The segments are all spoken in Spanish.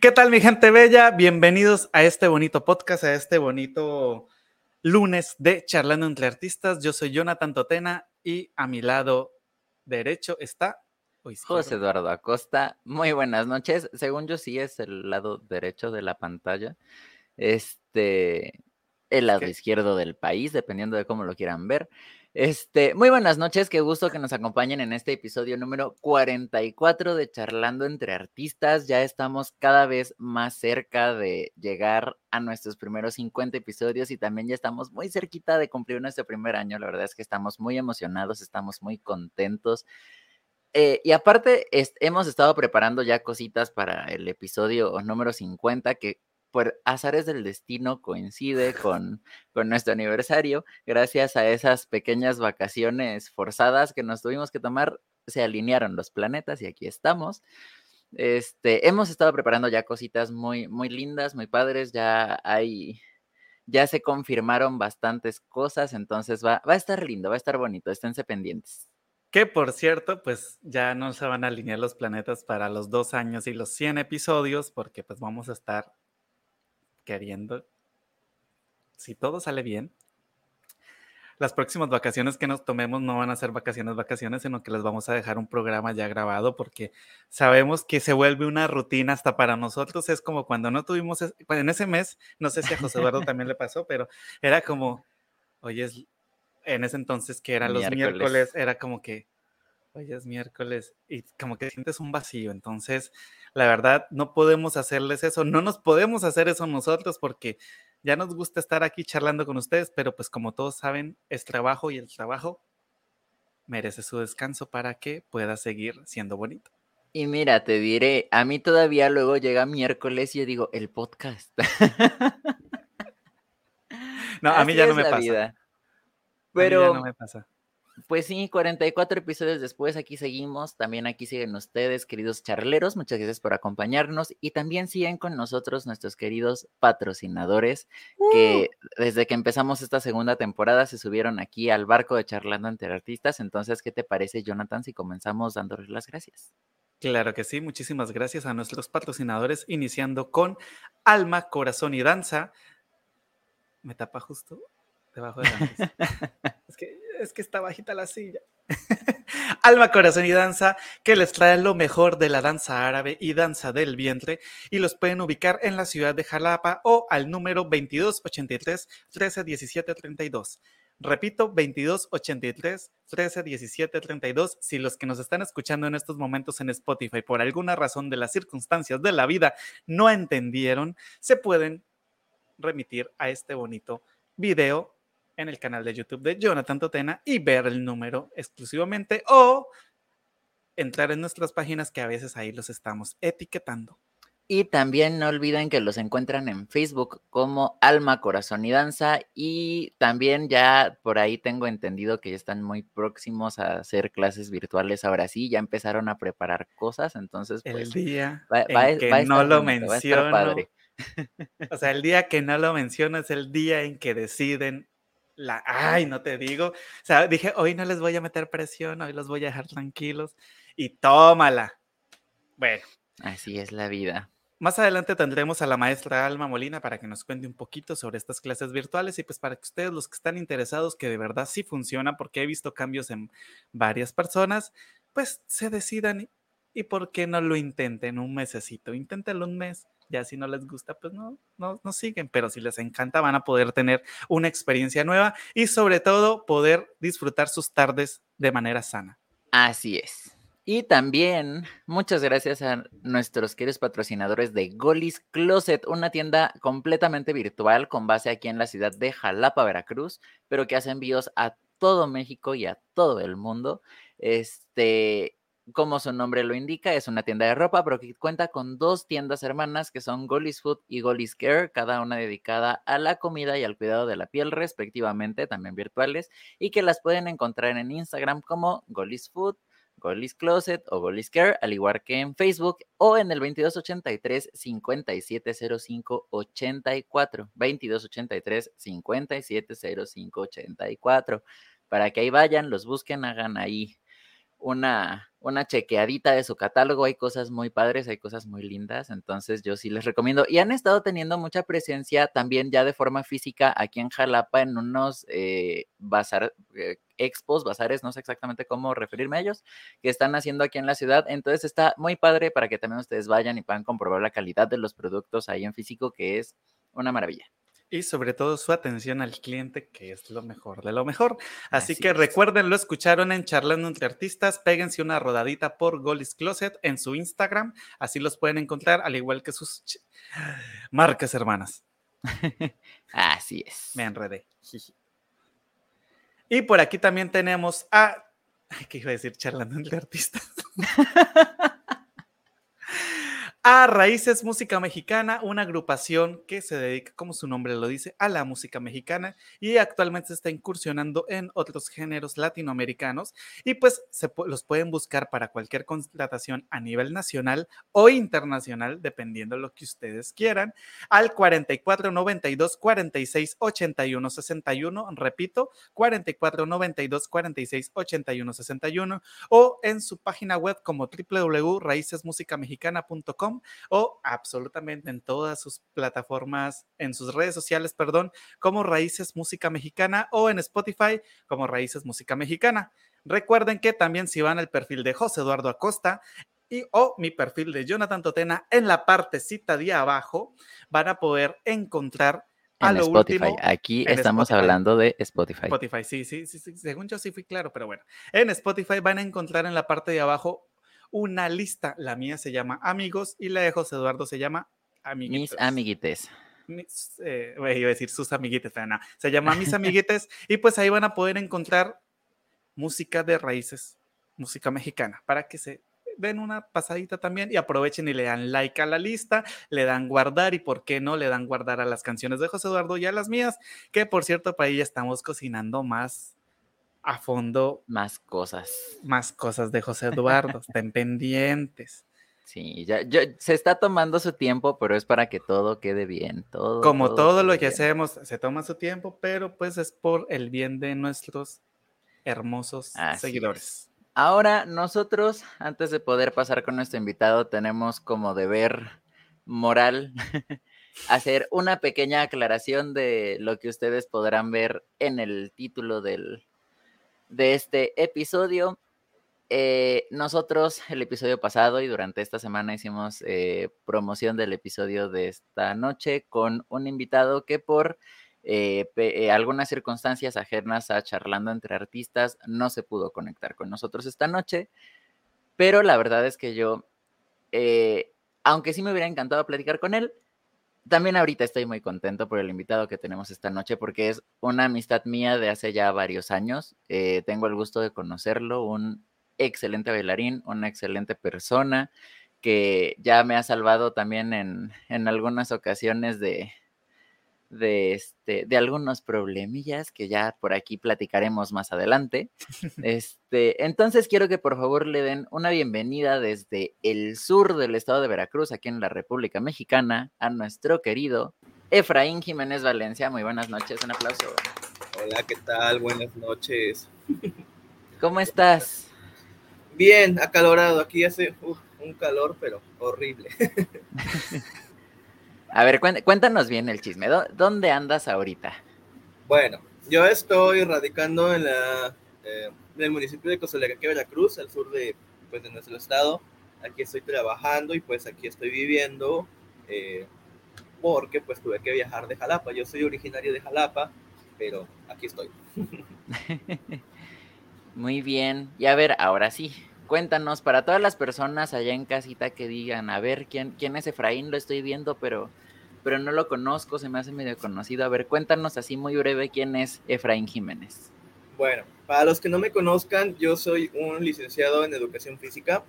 ¿Qué tal mi gente bella? Bienvenidos a este bonito podcast, a este bonito lunes de Charlando entre Artistas. Yo soy Jonathan Totena y a mi lado derecho está José Eduardo Acosta. Muy buenas noches. Según yo sí es el lado derecho de la pantalla. Este, el lado izquierdo del país, dependiendo de cómo lo quieran ver. Este, muy buenas noches, qué gusto que nos acompañen en este episodio número 44 de Charlando entre Artistas. Ya estamos cada vez más cerca de llegar a nuestros primeros 50 episodios y también ya estamos muy cerquita de cumplir nuestro primer año. La verdad es que estamos muy emocionados, estamos muy contentos. Eh, y aparte, hemos estado preparando ya cositas para el episodio número 50 que por azares del destino coincide con, con nuestro aniversario. Gracias a esas pequeñas vacaciones forzadas que nos tuvimos que tomar, se alinearon los planetas y aquí estamos. Este, hemos estado preparando ya cositas muy, muy lindas, muy padres. Ya hay, ya se confirmaron bastantes cosas, entonces va, va a estar lindo, va a estar bonito. Esténse pendientes. Que por cierto, pues ya no se van a alinear los planetas para los dos años y los 100 episodios, porque pues vamos a estar queriendo, si todo sale bien, las próximas vacaciones que nos tomemos no van a ser vacaciones, vacaciones, sino que les vamos a dejar un programa ya grabado porque sabemos que se vuelve una rutina hasta para nosotros. Es como cuando no tuvimos, en ese mes, no sé si a José Eduardo también le pasó, pero era como, oye, es, en ese entonces que eran los miércoles, era como que, hoy es miércoles y como que sientes un vacío. Entonces, la verdad, no podemos hacerles eso, no nos podemos hacer eso nosotros porque ya nos gusta estar aquí charlando con ustedes, pero pues como todos saben, es trabajo y el trabajo merece su descanso para que pueda seguir siendo bonito. Y mira, te diré, a mí todavía luego llega miércoles y yo digo, el podcast. no, a mí ya no me pasa. Pero, no me pasa. Pues sí, 44 episodios después, aquí seguimos. También aquí siguen ustedes, queridos charleros. Muchas gracias por acompañarnos. Y también siguen con nosotros nuestros queridos patrocinadores, que ¡Uh! desde que empezamos esta segunda temporada se subieron aquí al barco de Charlando entre Artistas. Entonces, ¿qué te parece, Jonathan, si comenzamos dándoles las gracias? Claro que sí, muchísimas gracias a nuestros patrocinadores, iniciando con Alma, Corazón y Danza. Me tapa justo debajo de la mesa. es, que, es que está bajita la silla. Alma, corazón y danza, que les trae lo mejor de la danza árabe y danza del vientre, y los pueden ubicar en la ciudad de Jalapa o al número 2283 13 32. Repito, 2283 13 32. Si los que nos están escuchando en estos momentos en Spotify, por alguna razón de las circunstancias de la vida, no entendieron, se pueden remitir a este bonito video en el canal de YouTube de Jonathan Totena y ver el número exclusivamente o entrar en nuestras páginas que a veces ahí los estamos etiquetando. Y también no olviden que los encuentran en Facebook como Alma, Corazón y Danza. Y también ya por ahí tengo entendido que ya están muy próximos a hacer clases virtuales. Ahora sí, ya empezaron a preparar cosas. Entonces, pues, el día en que no lo menciono. O sea, el día que no lo menciono es el día en que deciden la, ay, no te digo. O sea, dije, hoy no les voy a meter presión, hoy los voy a dejar tranquilos y tómala. Bueno. Así es la vida. Más adelante tendremos a la maestra Alma Molina para que nos cuente un poquito sobre estas clases virtuales y pues para que ustedes los que están interesados que de verdad sí funciona porque he visto cambios en varias personas, pues se decidan y por qué no lo intenten un mesecito, inténtenlo un mes, ya si no les gusta, pues no, no, no siguen, pero si les encanta van a poder tener una experiencia nueva y sobre todo poder disfrutar sus tardes de manera sana. Así es. Y también muchas gracias a nuestros queridos patrocinadores de Golis Closet, una tienda completamente virtual con base aquí en la ciudad de Jalapa, Veracruz, pero que hace envíos a todo México y a todo el mundo. Este, como su nombre lo indica, es una tienda de ropa, pero que cuenta con dos tiendas hermanas que son Golis Food y Golis Care, cada una dedicada a la comida y al cuidado de la piel respectivamente, también virtuales, y que las pueden encontrar en Instagram como Golis Food, Golis Closet o Golis Care, al igual que en Facebook o en el 2283 5705 84, 2283 5705 84, para que ahí vayan, los busquen, hagan ahí una, una chequeadita de su catálogo. Hay cosas muy padres, hay cosas muy lindas, entonces yo sí les recomiendo. Y han estado teniendo mucha presencia también ya de forma física aquí en Jalapa en unos eh, eh, expos, bazares, no sé exactamente cómo referirme a ellos, que están haciendo aquí en la ciudad. Entonces está muy padre para que también ustedes vayan y puedan comprobar la calidad de los productos ahí en físico, que es una maravilla. Y sobre todo su atención al cliente, que es lo mejor de lo mejor. Así, que recuerden, lo escucharon en Charlando entre Artistas. Péguense una rodadita por Golis Closet en su Instagram. Así los pueden encontrar, al igual que sus marcas hermanas. Así es. Me enredé. Y por aquí también tenemos a. ¿Qué iba a decir? Charlando entre Artistas. a Raíces Música Mexicana, una agrupación que se dedica, como su nombre lo dice, a la música mexicana y actualmente se está incursionando en otros géneros latinoamericanos y pues se, los pueden buscar para cualquier contratación a nivel nacional o internacional, dependiendo de lo que ustedes quieran, al 44 92 46 81 61, repito, 44 92 46 81 61 o en su página web como www.raicesmusicamexicana.com o absolutamente en todas sus plataformas, en sus redes sociales, perdón, como Raíces Música Mexicana o en Spotify como Raíces Música Mexicana. Recuerden que también si van al perfil de José Eduardo Acosta y o mi perfil de Jonathan Totena en la partecita de abajo van a poder encontrar a lo Spotify. Aquí estamos hablando de Spotify. Spotify, sí, sí, sí, sí, según yo sí fui claro, pero bueno. En Spotify van a encontrar en la parte de abajo una lista. La mía se llama Amigos y la de José Eduardo se llama Amiguites. Mis amiguites. Eh, iba a decir sus amiguites, pero no. Se llama Mis amiguites y pues ahí van a poder encontrar música de raíces, música mexicana, para que se den una pasadita también y aprovechen y le dan like a la lista, le dan guardar y por qué no le dan guardar a las canciones de José Eduardo y a las mías, que por cierto para ahí ya estamos cocinando más a fondo más cosas. Más cosas de José Eduardo, estén pendientes. Sí, ya, se está tomando su tiempo, pero es para que todo quede bien. Todo, Como todo, lo que hacemos, se toma su tiempo, pero pues es por el bien de nuestros hermosos seguidores. Ahora, nosotros, antes de poder pasar con nuestro invitado, tenemos como deber moral hacer una pequeña aclaración de lo que ustedes podrán ver en el título del, de este episodio. Eh, nosotros el episodio pasado y durante esta semana hicimos eh, promoción del episodio de esta noche con un invitado que por eh, algunas circunstancias ajenas a charlando entre artistas no se pudo conectar con nosotros esta noche. Pero la verdad es que yo, aunque sí me hubiera encantado platicar con él, también ahorita estoy muy contento por el invitado que tenemos esta noche porque es una amistad mía de hace ya varios años. Eh, tengo el gusto de conocerlo, un excelente bailarín, una excelente persona que ya me ha salvado también en, en algunas ocasiones de, de, este, de algunos problemillas que ya por aquí platicaremos más adelante. Este, entonces quiero que por favor le den una bienvenida desde el sur del estado de Veracruz, aquí en la República Mexicana, a nuestro querido Efraín Jiménez Valencia. Muy buenas noches, un aplauso. Hola, ¿qué tal? Buenas noches. ¿Cómo estás? Bien, acalorado. Aquí hace un calor, pero horrible. A ver, cuéntanos bien el chisme. ¿Dónde andas ahorita? Bueno, yo estoy radicando en, la, eh, el municipio de Cozolacaque, Veracruz, al sur de, pues, de nuestro estado. Aquí estoy trabajando y pues aquí estoy viviendo eh, porque pues tuve que viajar de Jalapa. Yo soy originario de Jalapa, pero aquí estoy. Muy bien. Y a ver, ahora sí, cuéntanos para todas las personas allá en casita que digan, a ver, ¿quién, quién es Efraín? Lo estoy viendo, pero, pero no lo conozco, se me hace medio conocido. A ver, cuéntanos así muy breve quién es Efraín Jiménez. Bueno, para los que no me conozcan, yo soy un licenciado en educación física.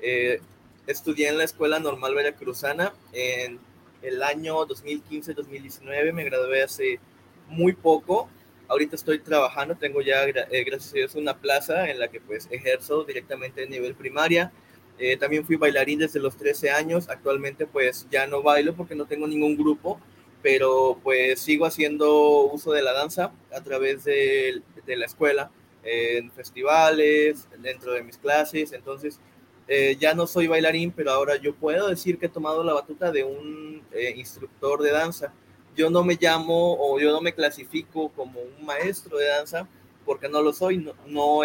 Eh, estudié en la Escuela Normal Veracruzana en el año 2015-2019, me gradué hace muy poco Ahorita estoy trabajando, tengo ya, eh, gracias a Dios, una plaza en la que pues ejerzo directamente a nivel primaria. Eh, también fui bailarín desde los 13 años. Actualmente pues ya no bailo porque no tengo ningún grupo, pero pues sigo haciendo uso de la danza a través de, de la escuela. en festivales, dentro de mis clases, entonces eh, ya no soy bailarín, pero ahora yo puedo decir que he tomado la batuta de un eh, instructor de danza. Yo no me llamo o yo no me clasifico como un maestro de danza porque no lo soy, no, no,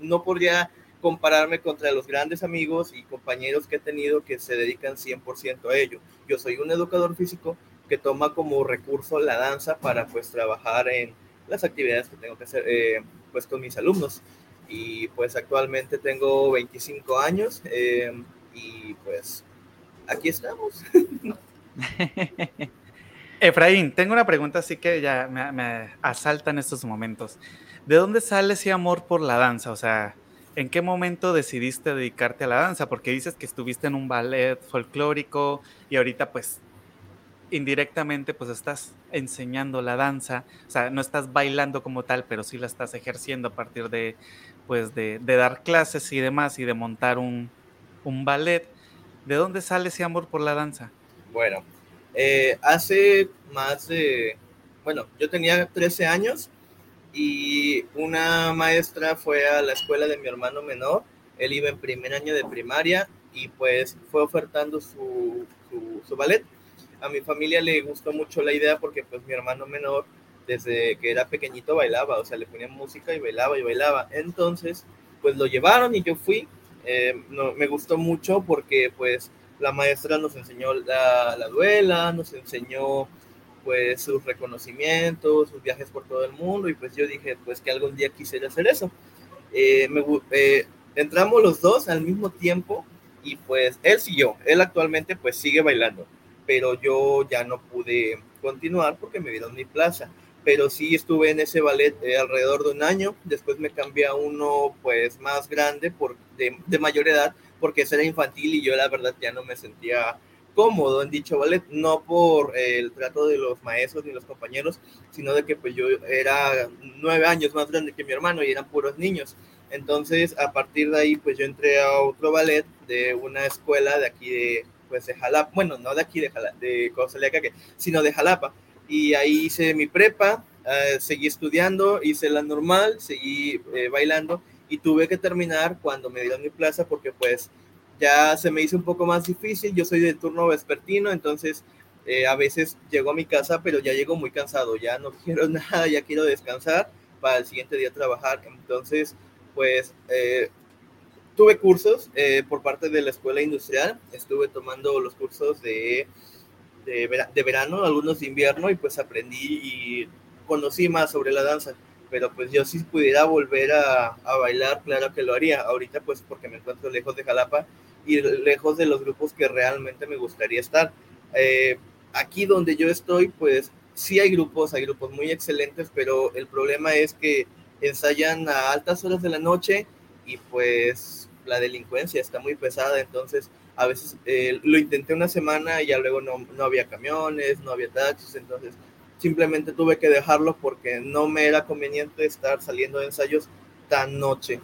no podría compararme contra los grandes amigos y compañeros que he tenido que se dedican 100% a ello. Yo soy un educador físico que toma como recurso la danza para pues trabajar en las actividades que tengo que hacer eh, pues con mis alumnos y pues actualmente tengo 25 años eh, y pues aquí estamos. Efraín, tengo una pregunta así que ya me, me, asalta en estos momentos. ¿De dónde sale ese amor por la danza? O sea, ¿en qué momento decidiste dedicarte a la danza? Porque dices que estuviste en un ballet folclórico y ahorita pues indirectamente pues estás enseñando la danza, o sea, no estás bailando como tal, pero sí la estás ejerciendo a partir de, pues, de, dar clases y demás y de montar un, ballet. ¿De dónde sale ese amor por la danza? Bueno, eh, hace más de, bueno, yo tenía 13 años y una maestra fue a la escuela de mi hermano menor, él iba en primer año de primaria y pues fue ofertando su, su, su ballet a mi familia le gustó mucho la idea porque pues mi hermano menor desde que era pequeñito bailaba, o sea, le ponían música y bailaba y bailaba. Entonces, pues lo llevaron y yo fui. Eh, no, me gustó mucho porque pues la maestra nos enseñó la, la duela, nos enseñó pues sus reconocimientos, sus viajes por todo el mundo y pues yo dije pues que algún día quisiera hacer eso. Eh, me, eh, entramos los dos al mismo tiempo y pues él siguió, él actualmente pues sigue bailando pero yo ya no pude continuar porque me dieron mi plaza. Pero sí estuve en ese ballet eh, alrededor de un año, después me cambié a uno pues más grande, por, de, de mayor edad, porque ese era infantil y yo la verdad ya no me sentía cómodo en dicho ballet, no por el trato de los maestros ni los compañeros, sino de que pues yo era nueve años más grande que mi hermano y eran puros niños. Entonces, a partir de ahí, pues yo entré a otro ballet de una escuela de aquí de, pues de Jalapa, bueno, no de aquí de Jalapa, de que sino de Jalapa. Y ahí hice mi prepa, eh, seguí estudiando, hice la normal, seguí eh, bailando y tuve que terminar cuando me dieron mi plaza porque pues ya se me hizo un poco más difícil, yo soy de turno vespertino, entonces eh, a veces llego a mi casa, pero ya llego muy cansado, ya no quiero nada, ya quiero descansar para el siguiente día trabajar, entonces pues tuve cursos eh, por parte de la escuela industrial, estuve tomando los cursos de, de, verano, algunos de invierno, y pues aprendí y conocí más sobre la danza. Pero pues yo si pudiera volver a, a bailar, claro que lo haría. Ahorita pues porque me encuentro lejos de Jalapa y lejos de los grupos que realmente me gustaría estar. Eh, aquí donde yo estoy, pues sí hay grupos, hay grupos muy excelentes, pero el problema es que ensayan a altas horas de la noche y pues la delincuencia está muy pesada, entonces a veces eh, lo intenté una semana y ya luego no, no había camiones, no había taxis, entonces simplemente tuve que dejarlo porque no me era conveniente estar saliendo de ensayos tan noche.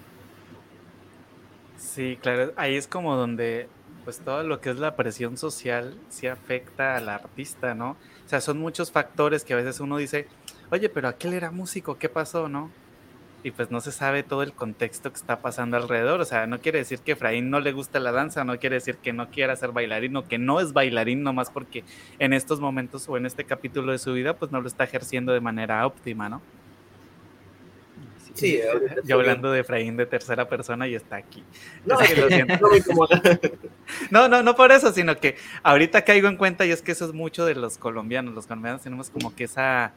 Sí, claro, ahí es como donde pues todo lo que es la presión social sí afecta al artista, ¿no? O sea, son muchos factores que a veces uno dice, oye, pero aquel era músico, ¿qué pasó, no? Y pues no se sabe todo el contexto que está pasando alrededor. O sea, no quiere decir que Efraín no le gusta la danza, no quiere decir que no quiera ser bailarín o que no es bailarín nomás porque en estos momentos o en este capítulo de su vida pues no lo está ejerciendo de manera óptima, ¿no? Sí, yo hablando de Efraín de tercera persona y está aquí. No, no, no, no por eso, sino que ahorita caigo en cuenta y es que eso es mucho de los colombianos. Los colombianos tenemos como que esa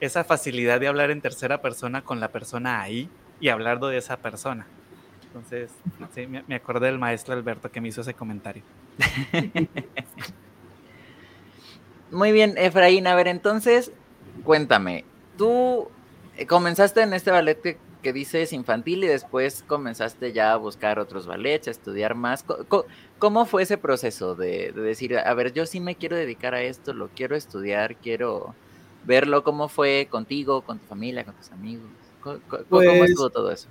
esa facilidad de hablar en tercera persona con la persona ahí y hablando de esa persona. Entonces, sí, me, acordé del maestro Alberto que me hizo ese comentario. Muy bien, Efraín. A ver, entonces, cuéntame, tú eh, comenzaste en este ballet que, dices infantil y después comenzaste ya a buscar otros ballets, a estudiar más. ¿Cómo, fue ese proceso de, de, decir, a ver, yo sí me quiero dedicar a esto, lo quiero estudiar, quiero, verlo cómo fue contigo, con tu familia, con tus amigos. ¿Cómo, pues, estuvo todo eso?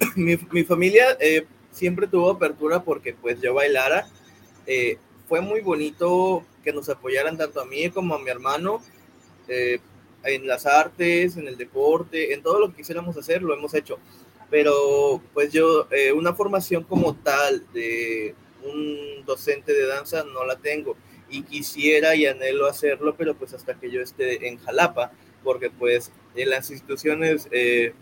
Mi, mi familia eh, siempre tuvo apertura porque pues yo bailara. Eh, fue muy bonito que nos apoyaran tanto a mí como a mi hermano. Eh, en las artes, en el deporte, en todo lo que quisiéramos hacer, lo hemos hecho. Pero pues yo, una formación como tal de un docente de danza no la tengo y quisiera y anhelo hacerlo, pero pues hasta que yo esté en Jalapa, porque pues en las instituciones, eh,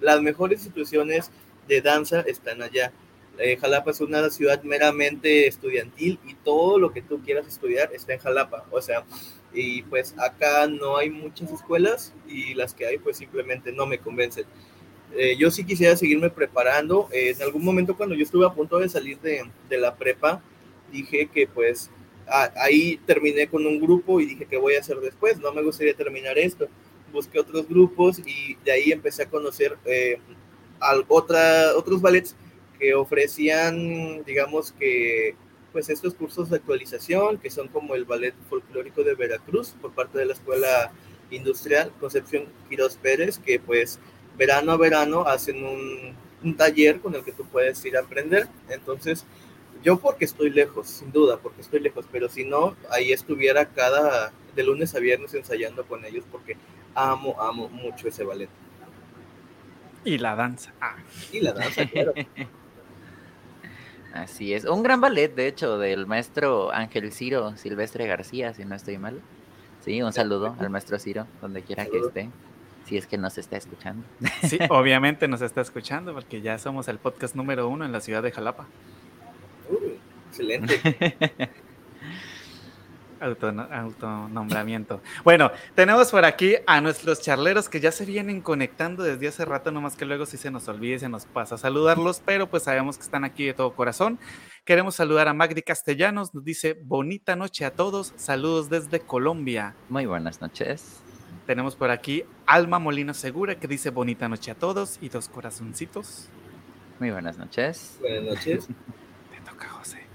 las mejores instituciones de danza están allá. Eh, Jalapa es una ciudad meramente estudiantil y todo lo que tú quieras estudiar está en Jalapa. O sea, y pues acá no hay muchas escuelas y las que hay pues simplemente no me convencen. Eh, yo sí quisiera seguirme preparando. en algún momento cuando yo estuve a punto de salir de, de la prepa, dije que pues ahí terminé con un grupo y dije que voy a hacer después. No me gustaría terminar esto. Busqué otros grupos y de ahí empecé a conocer eh, al, otra, otros ballets que ofrecían, digamos que, pues estos cursos de actualización, que son como el ballet folclórico de Veracruz por parte de la Escuela Industrial Concepción Quiroz Pérez, que pues verano a verano hacen un, un taller con el que tú puedes ir a aprender. Entonces, yo porque estoy lejos, sin duda, porque estoy lejos, pero si no, ahí estuviera cada, de lunes a viernes ensayando con ellos porque amo, amo mucho ese ballet. Y la danza. Ah. Y la danza, claro. Así es. Un gran ballet, de hecho, del maestro Ángel Ciro Silvestre García, si no estoy mal. Sí, un saludo al maestro Ciro, donde quiera que esté. Si es que nos está escuchando. Sí, obviamente nos está escuchando, porque ya somos el podcast número uno en la ciudad de Jalapa. Uh, excelente. autonombramiento. Bueno, tenemos por aquí a nuestros charleros que ya se vienen conectando desde hace rato, nomás que luego si se nos olvide, se nos pasa a saludarlos, pero pues sabemos que están aquí de todo corazón. Queremos saludar a Magdi Castellanos, nos dice bonita noche a todos, saludos desde Colombia. Muy buenas noches. Tenemos por aquí Alma Molina Segura que dice bonita noche a todos y dos corazoncitos. Muy buenas noches. Buenas noches. Toca, José.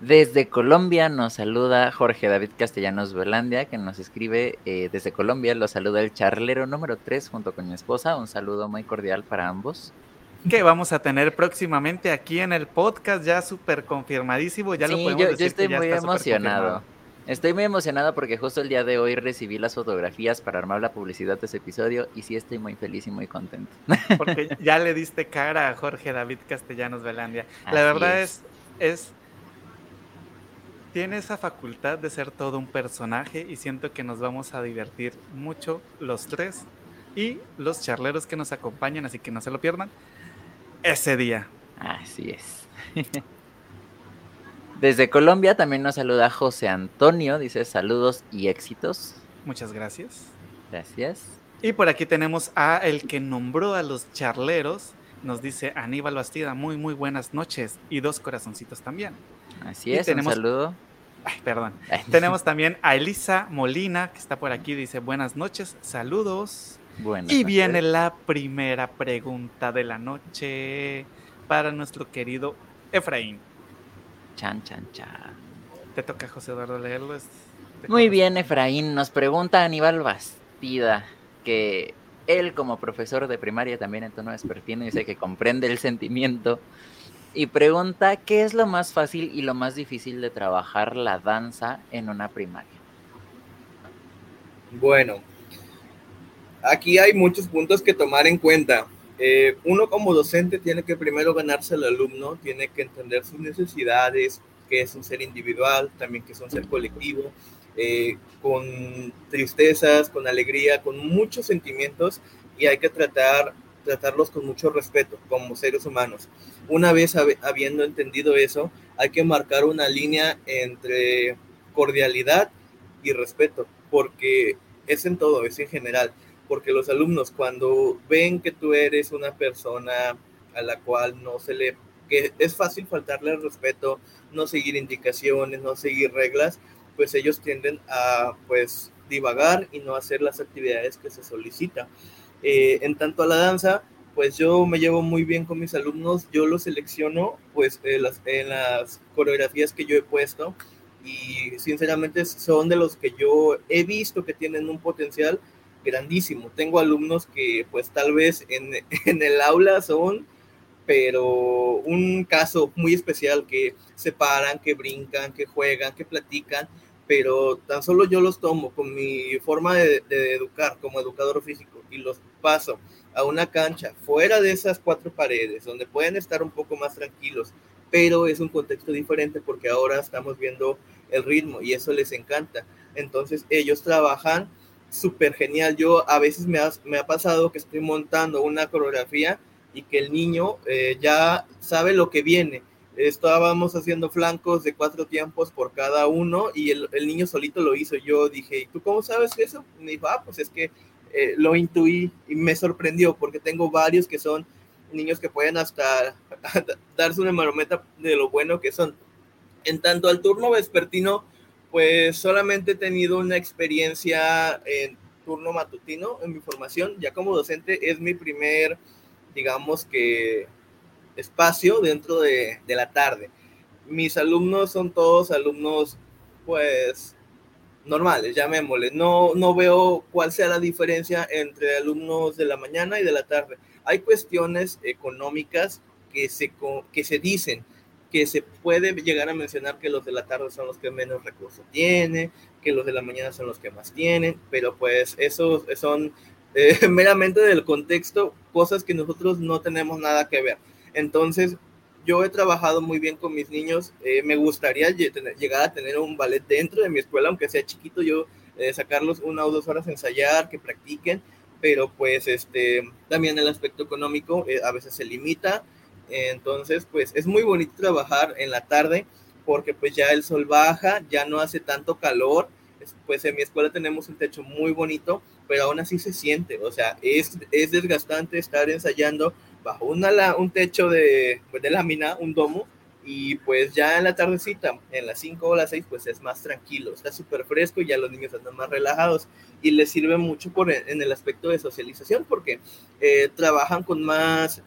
Desde Colombia nos saluda Jorge David Castellanos Velandia, que nos escribe eh, desde Colombia. Lo saluda el charlero número 3 junto con mi esposa. Un saludo muy cordial para ambos. Que vamos a tener próximamente aquí en el podcast, ya súper confirmadísimo. Ya lo podemos yo, decir yo estoy que ya muy está emocionado. Estoy muy emocionado porque justo el día de hoy recibí las fotografías para armar la publicidad de ese episodio y sí estoy muy feliz y muy contento. Porque ya le diste cara a Jorge David Castellanos Velandia. Así La verdad es. es, es, tiene esa facultad de ser todo un personaje y siento que nos vamos a divertir mucho los tres y los charleros que nos acompañan, así que no se lo pierdan ese día. Así es. Desde Colombia también nos saluda José Antonio, dice saludos y éxitos. Muchas gracias. Gracias. Y por aquí tenemos a el que nombró a los charleros. Nos dice Aníbal Bastida, muy, muy buenas noches. Y dos corazoncitos también. Así Y es, tenemos- un saludo. Ay, perdón. Tenemos también a Elisa Molina, que está por aquí. Dice buenas noches, saludos. Buenas Y noches. viene la primera pregunta de la noche para nuestro querido Efraín. Chan, chan, chan. Te toca, José Eduardo, leerlo. Muy bien, Efraín. Nos pregunta Aníbal Bastida que él como profesor de primaria también en tono vespertino dice que comprende el sentimiento y pregunta qué es lo más fácil y lo más difícil de trabajar la danza en una primaria. Bueno, aquí hay muchos puntos que tomar en cuenta. Eh, uno como docente tiene que primero ganarse al alumno, tiene que entender sus necesidades, que es un ser individual, también que es un ser colectivo, eh, con tristezas, con alegría, con muchos sentimientos y hay que tratar, tratarlos con mucho respeto como seres humanos. Una vez hab- habiendo entendido eso, hay que marcar una línea entre cordialidad y respeto, porque es en todo, es en general, porque los alumnos cuando ven que tú eres una persona a la cual no se le, que es fácil faltarle respeto, no seguir indicaciones, no seguir reglas, pues ellos tienden a pues divagar y no hacer las actividades que se solicita. Eh, en tanto a la danza, pues yo me llevo muy bien con mis alumnos, yo los selecciono pues en las, en las coreografías que yo he puesto y sinceramente son de los que yo he visto que tienen un potencial grandísimo. Tengo alumnos que pues tal vez en, en el aula son, pero un caso muy especial que se paran, que brincan, que juegan, que platican, pero tan solo yo los tomo con mi forma de, de educar como educador físico y los paso a una cancha fuera de esas cuatro paredes, donde pueden estar un poco más tranquilos, pero es un contexto diferente porque ahora estamos viendo el ritmo y eso les encanta. Entonces ellos trabajan súper genial. Yo a veces me ha, me ha, pasado que estoy montando una coreografía y que el niño eh, ya sabe lo que viene. Estábamos haciendo flancos de cuatro tiempos por cada uno y el, el niño solito lo hizo. Yo dije, ¿y tú cómo sabes eso? me dijo, ah, pues es que eh, lo intuí y me sorprendió porque tengo varios que son niños que pueden hasta darse una marometa de lo bueno que son. En tanto al turno vespertino, pues solamente he tenido una experiencia en turno matutino en mi formación. Ya como docente es mi primer, digamos que, espacio dentro de, de la tarde. Mis alumnos son todos alumnos, pues, normales, llamémosle. No, no veo cuál sea la diferencia entre alumnos de la mañana y de la tarde. Hay cuestiones económicas que se, que se dicen, que se puede llegar a mencionar que los de la tarde son los que menos recursos tienen, que los de la mañana son los que más tienen, pero pues esos son eh, meramente del contexto, cosas que nosotros no tenemos nada que ver. Entonces, yo he trabajado muy bien con mis niños. Eh, me gustaría llegar a tener un ballet dentro de mi escuela, aunque sea chiquito, yo eh, sacarlos una o dos horas a ensayar, que practiquen, pero pues este, también el aspecto económico eh, a veces se limita. entonces, pues es muy bonito trabajar en la tarde porque pues ya el sol baja, ya no hace tanto calor. Pues en mi escuela tenemos un techo muy bonito, pero aún así se siente, o sea, es, es desgastante estar ensayando bajo una, un techo de, pues, de lámina, un domo, y pues ya en la tardecita, en las 5 o las 6, pues es más tranquilo, está súper fresco y ya los niños están más relajados. Y les sirve mucho por, en el aspecto de socialización porque eh, trabajan con más,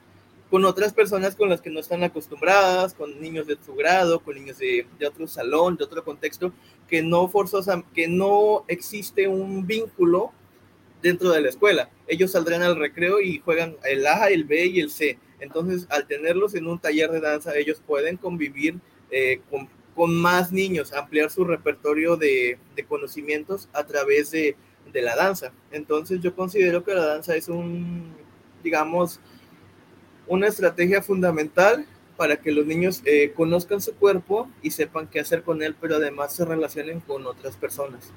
con otras personas con las que no están acostumbradas, con niños de su grado, con niños de, de otro salón, de otro contexto, que no forzosa, que no existe un vínculo dentro de la escuela. Ellos saldrán al recreo y juegan el A, el B y el C. Entonces, al tenerlos en un taller de danza, ellos pueden convivir eh, con, con, más niños, ampliar su repertorio de, de conocimientos a través de, de, la danza. Entonces, yo considero que la danza es un, digamos, una estrategia fundamental para que los niños eh, conozcan su cuerpo y sepan qué hacer con él, pero además se relacionen con otras personas.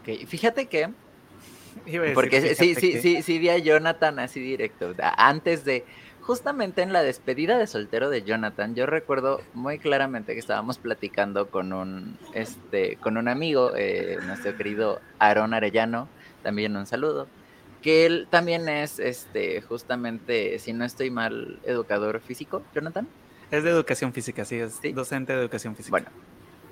Ok, fíjate que porque sí, sí, sí, sí vi a Jonathan así directo. Antes de, justamente en la despedida de soltero de Jonathan, yo recuerdo muy claramente que estábamos platicando con un, este, con un amigo, eh, nuestro querido Aaron Arellano, también un saludo, que él también es, este, justamente, si no estoy mal, educador físico, Jonathan. Es de educación física, sí, es docente de educación física. Bueno,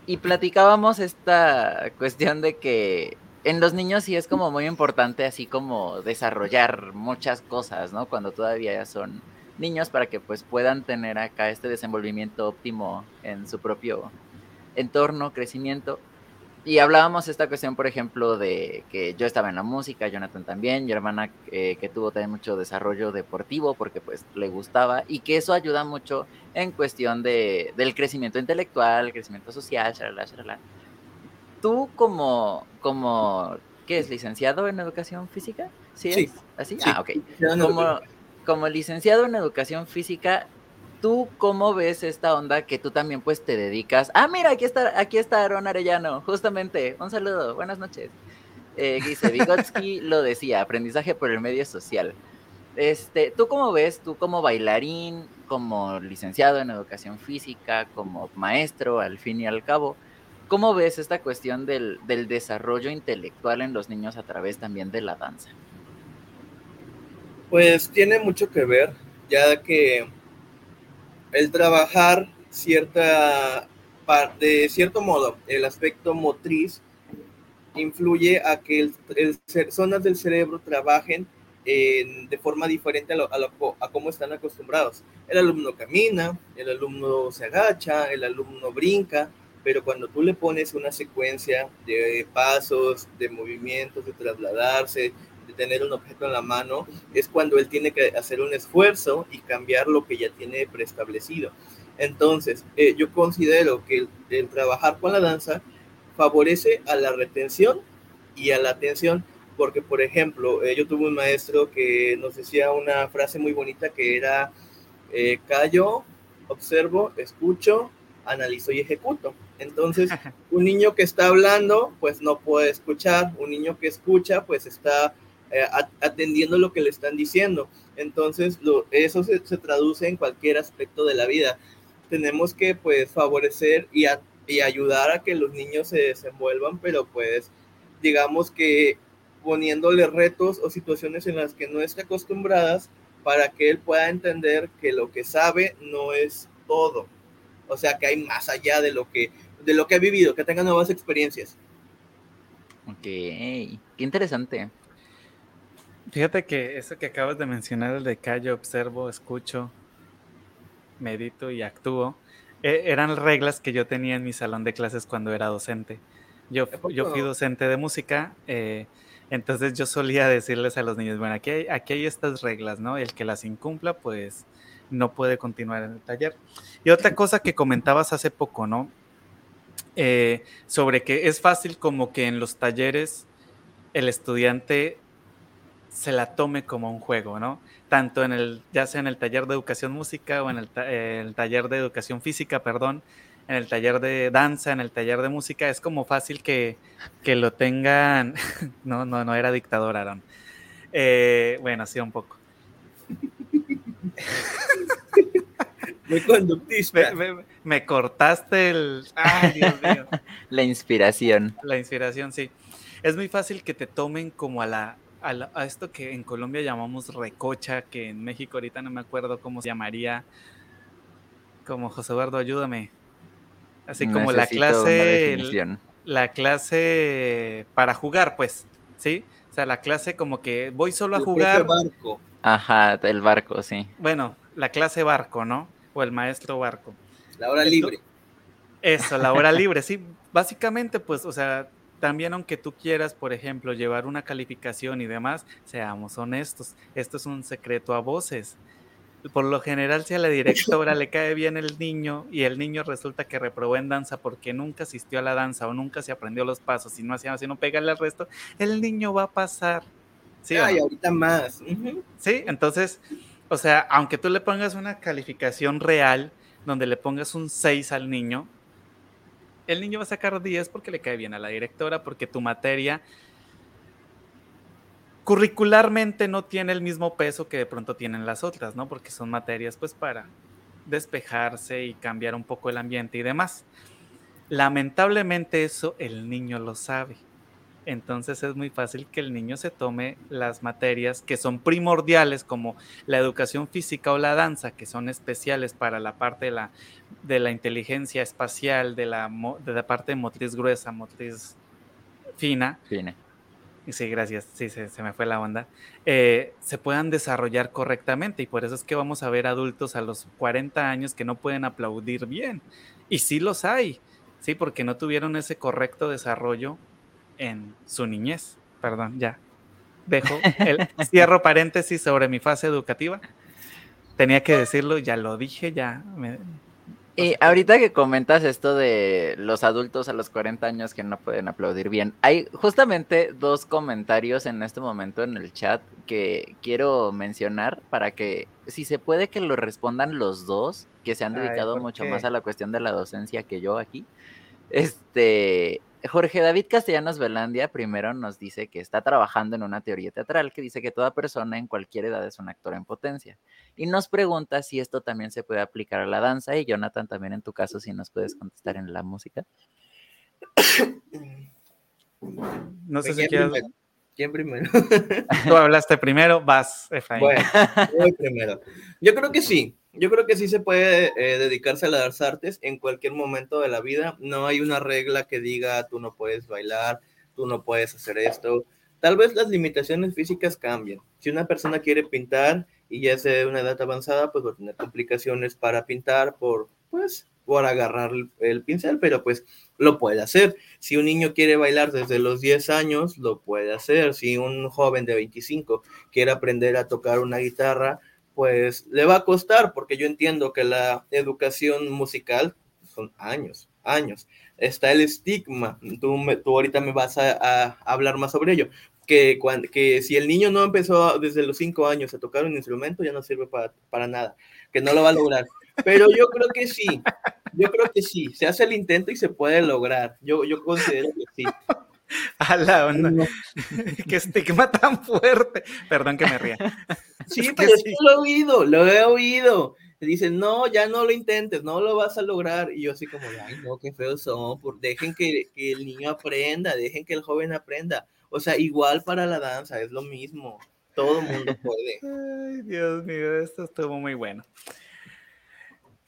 y platicábamos esta cuestión de que en los niños sí es como muy importante así como desarrollar muchas cosas, ¿no? Cuando todavía son niños para que pues puedan tener acá este desenvolvimiento óptimo en su propio entorno, crecimiento. Y hablábamos esta cuestión, por ejemplo, de que yo estaba en la música, Jonathan también, mi hermana eh, que tuvo también mucho desarrollo deportivo porque pues le gustaba y que eso ayuda mucho en cuestión de, del crecimiento intelectual, el crecimiento social, shalala, shalala tú como, como, ¿qué es? ¿Licenciado en educación física? ¿Sí? sí ¿Así? Ah, ok. Como, como licenciado en educación física, ¿tú cómo ves esta onda que tú también pues te dedicas? Ah, mira, aquí está, aquí está Aaron Arellano, justamente. Un saludo, buenas noches. Eh, dice, Vygotsky lo decía, aprendizaje por el medio social. Este, ¿Tú cómo ves, tú como bailarín, como licenciado en educación física, como maestro, al fin y al cabo, ¿Cómo ves esta cuestión del, desarrollo intelectual en los niños a través también de la danza? Pues tiene mucho que ver, ya que el trabajar cierta de cierto modo, el aspecto motriz influye a que el, zonas del cerebro trabajen de forma diferente a, a, cómo están acostumbrados. El alumno camina, el alumno se agacha, el alumno brinca, pero cuando tú le pones una secuencia de pasos, de movimientos, de trasladarse, de tener un objeto en la mano, es cuando él tiene que hacer un esfuerzo y cambiar lo que ya tiene preestablecido. Entonces, eh, yo considero que el, trabajar con la danza favorece a la retención y a la atención, porque por ejemplo, eh, yo tuve un maestro que nos decía una frase muy bonita que era, eh, callo, observo, escucho, analizo y ejecuto. Entonces, un niño que está hablando, pues no puede escuchar, un niño que escucha, pues está eh, atendiendo lo que le están diciendo. Entonces, lo, eso se, se, traduce en cualquier aspecto de la vida. Tenemos que, pues, favorecer y, y ayudar a que los niños se desenvuelvan, pero pues, digamos que poniéndole retos o situaciones en las que no esté acostumbradas para que él pueda entender que lo que sabe no es todo. O sea, que hay más allá de lo que, de lo que ha vivido, que tenga nuevas experiencias. Ok, qué interesante. Fíjate que eso que acabas de mencionar, el de callo, observo, escucho, medito y actúo, e, eran reglas que yo tenía en mi salón de clases cuando era docente. Yo, yo fui docente de música, eh, entonces yo solía decirles a los niños, bueno, aquí hay, aquí hay estas reglas, ¿no? El que las incumpla, pues no puede continuar en el taller. Y otra cosa que comentabas hace poco, ¿no? Eh, sobre que es fácil como que en los talleres el estudiante se la tome como un juego, ¿no? Tanto en el, ya sea en el taller de educación música o en el, taller de educación física, perdón, en el taller de danza, en el taller de música, es como fácil que, que lo tengan, no, no, no era dictador, Aaron. Eh, bueno, sí, un poco. Muy conductista. Me, me, me, cortaste el... Ay, Dios mío. La inspiración. La inspiración, sí. Es muy fácil que te tomen como a la, a, la, a, esto que en Colombia llamamos recocha, que en México ahorita no me acuerdo cómo se llamaría. Como José Eduardo, ayúdame. Así como Necesito la clase. La clase para jugar, pues. ¿Sí? O sea, la clase como que voy solo a El jugar. barco. Ajá, el barco, sí. Bueno, la clase barco, ¿no? O el maestro barco. La hora libre. Eso, la hora libre, sí. Básicamente, pues, o sea, también aunque tú quieras, por ejemplo, llevar una calificación y demás, seamos honestos, esto es un secreto a voces. Por lo general, si a la directora le cae bien el niño y el niño resulta que reprobó en danza porque nunca asistió a la danza o nunca se aprendió los pasos y no hacía así, no pégale al resto, el niño va a pasar. ¿Sí Ay, no? ahorita más. Ujú. Sí, entonces, o sea, aunque tú le pongas una calificación real, donde le pongas un 6 al niño, el niño va a sacar 10 porque le cae bien a la directora, porque tu materia curricularmente no tiene el mismo peso que de pronto tienen las otras, ¿no? Porque son materias pues para despejarse y cambiar un poco el ambiente y demás. Lamentablemente eso el niño lo sabe. Entonces es muy fácil que el niño se tome las materias que son primordiales como la educación física o la danza, que son especiales para la parte de la, de la inteligencia espacial, de la, de la parte motriz gruesa, motriz fina, Fine. Sí, gracias. Sí, se, se me fue la onda. Eh, se puedan desarrollar correctamente y por eso es que vamos a ver adultos a los 40 años que no pueden aplaudir bien. Y sí los hay, sí, porque no tuvieron ese correcto desarrollo en su niñez. Perdón, ya. Dejo el cierro paréntesis sobre mi fase educativa. Tenía que decirlo, ya lo dije, ya. me- Y ahorita que comentas esto de los adultos a los 40 años que no pueden aplaudir bien, hay justamente dos comentarios en este momento en el chat que quiero mencionar para que, si se puede, que lo respondan los dos, que se han dedicado ¿por mucho más a la cuestión de la docencia que yo aquí. Este, Jorge David Castellanos Velandia primero nos dice que está trabajando en una teoría teatral que dice que toda persona en cualquier edad es un actor en potencia. Y nos pregunta si esto también se puede aplicar a la danza. Y Jonathan, también en tu caso, si nos puedes contestar en la música. No sé si ¿Quién quieres. primero? ¿Quién primero? Tú hablaste primero, vas, Efraín. Bueno, voy primero. Yo creo que sí. Yo creo que sí se puede eh, dedicarse a las artes en cualquier momento de la vida. No hay una regla que diga tú no puedes bailar, tú no puedes hacer esto. Tal vez las limitaciones físicas cambien. Si una persona quiere pintar y ya es de una edad avanzada, pues va a tener complicaciones para pintar por, pues, por agarrar el, el pincel, pero pues lo puede hacer. Si un niño quiere bailar desde los 10 años, lo puede hacer. Si un joven de 25 quiere aprender a tocar una guitarra, pues le va a costar, porque yo entiendo que la educación musical son años, años. está el estigma. Tú, tú ahorita me vas a, hablar más sobre ello. Que, cuando, que si el niño no empezó desde los cinco años a tocar un instrumento, ya no sirve para, para nada, que no lo va a lograr. Pero yo creo que sí, yo creo que sí, se hace el intento y se puede lograr. Yo, yo considero que sí. A la onda. Qué estigma tan fuerte. Perdón que me ría. Sí, pero sí. lo he oído, lo he oído. Dicen, no, ya no lo intentes, no lo vas a lograr. Y yo así como, ay, no, qué feos son. Por, dejen que, que el niño aprenda, dejen que el joven aprenda. O sea, igual para la danza, es lo mismo. Todo el mundo puede. Ay, Dios mío, esto estuvo muy bueno.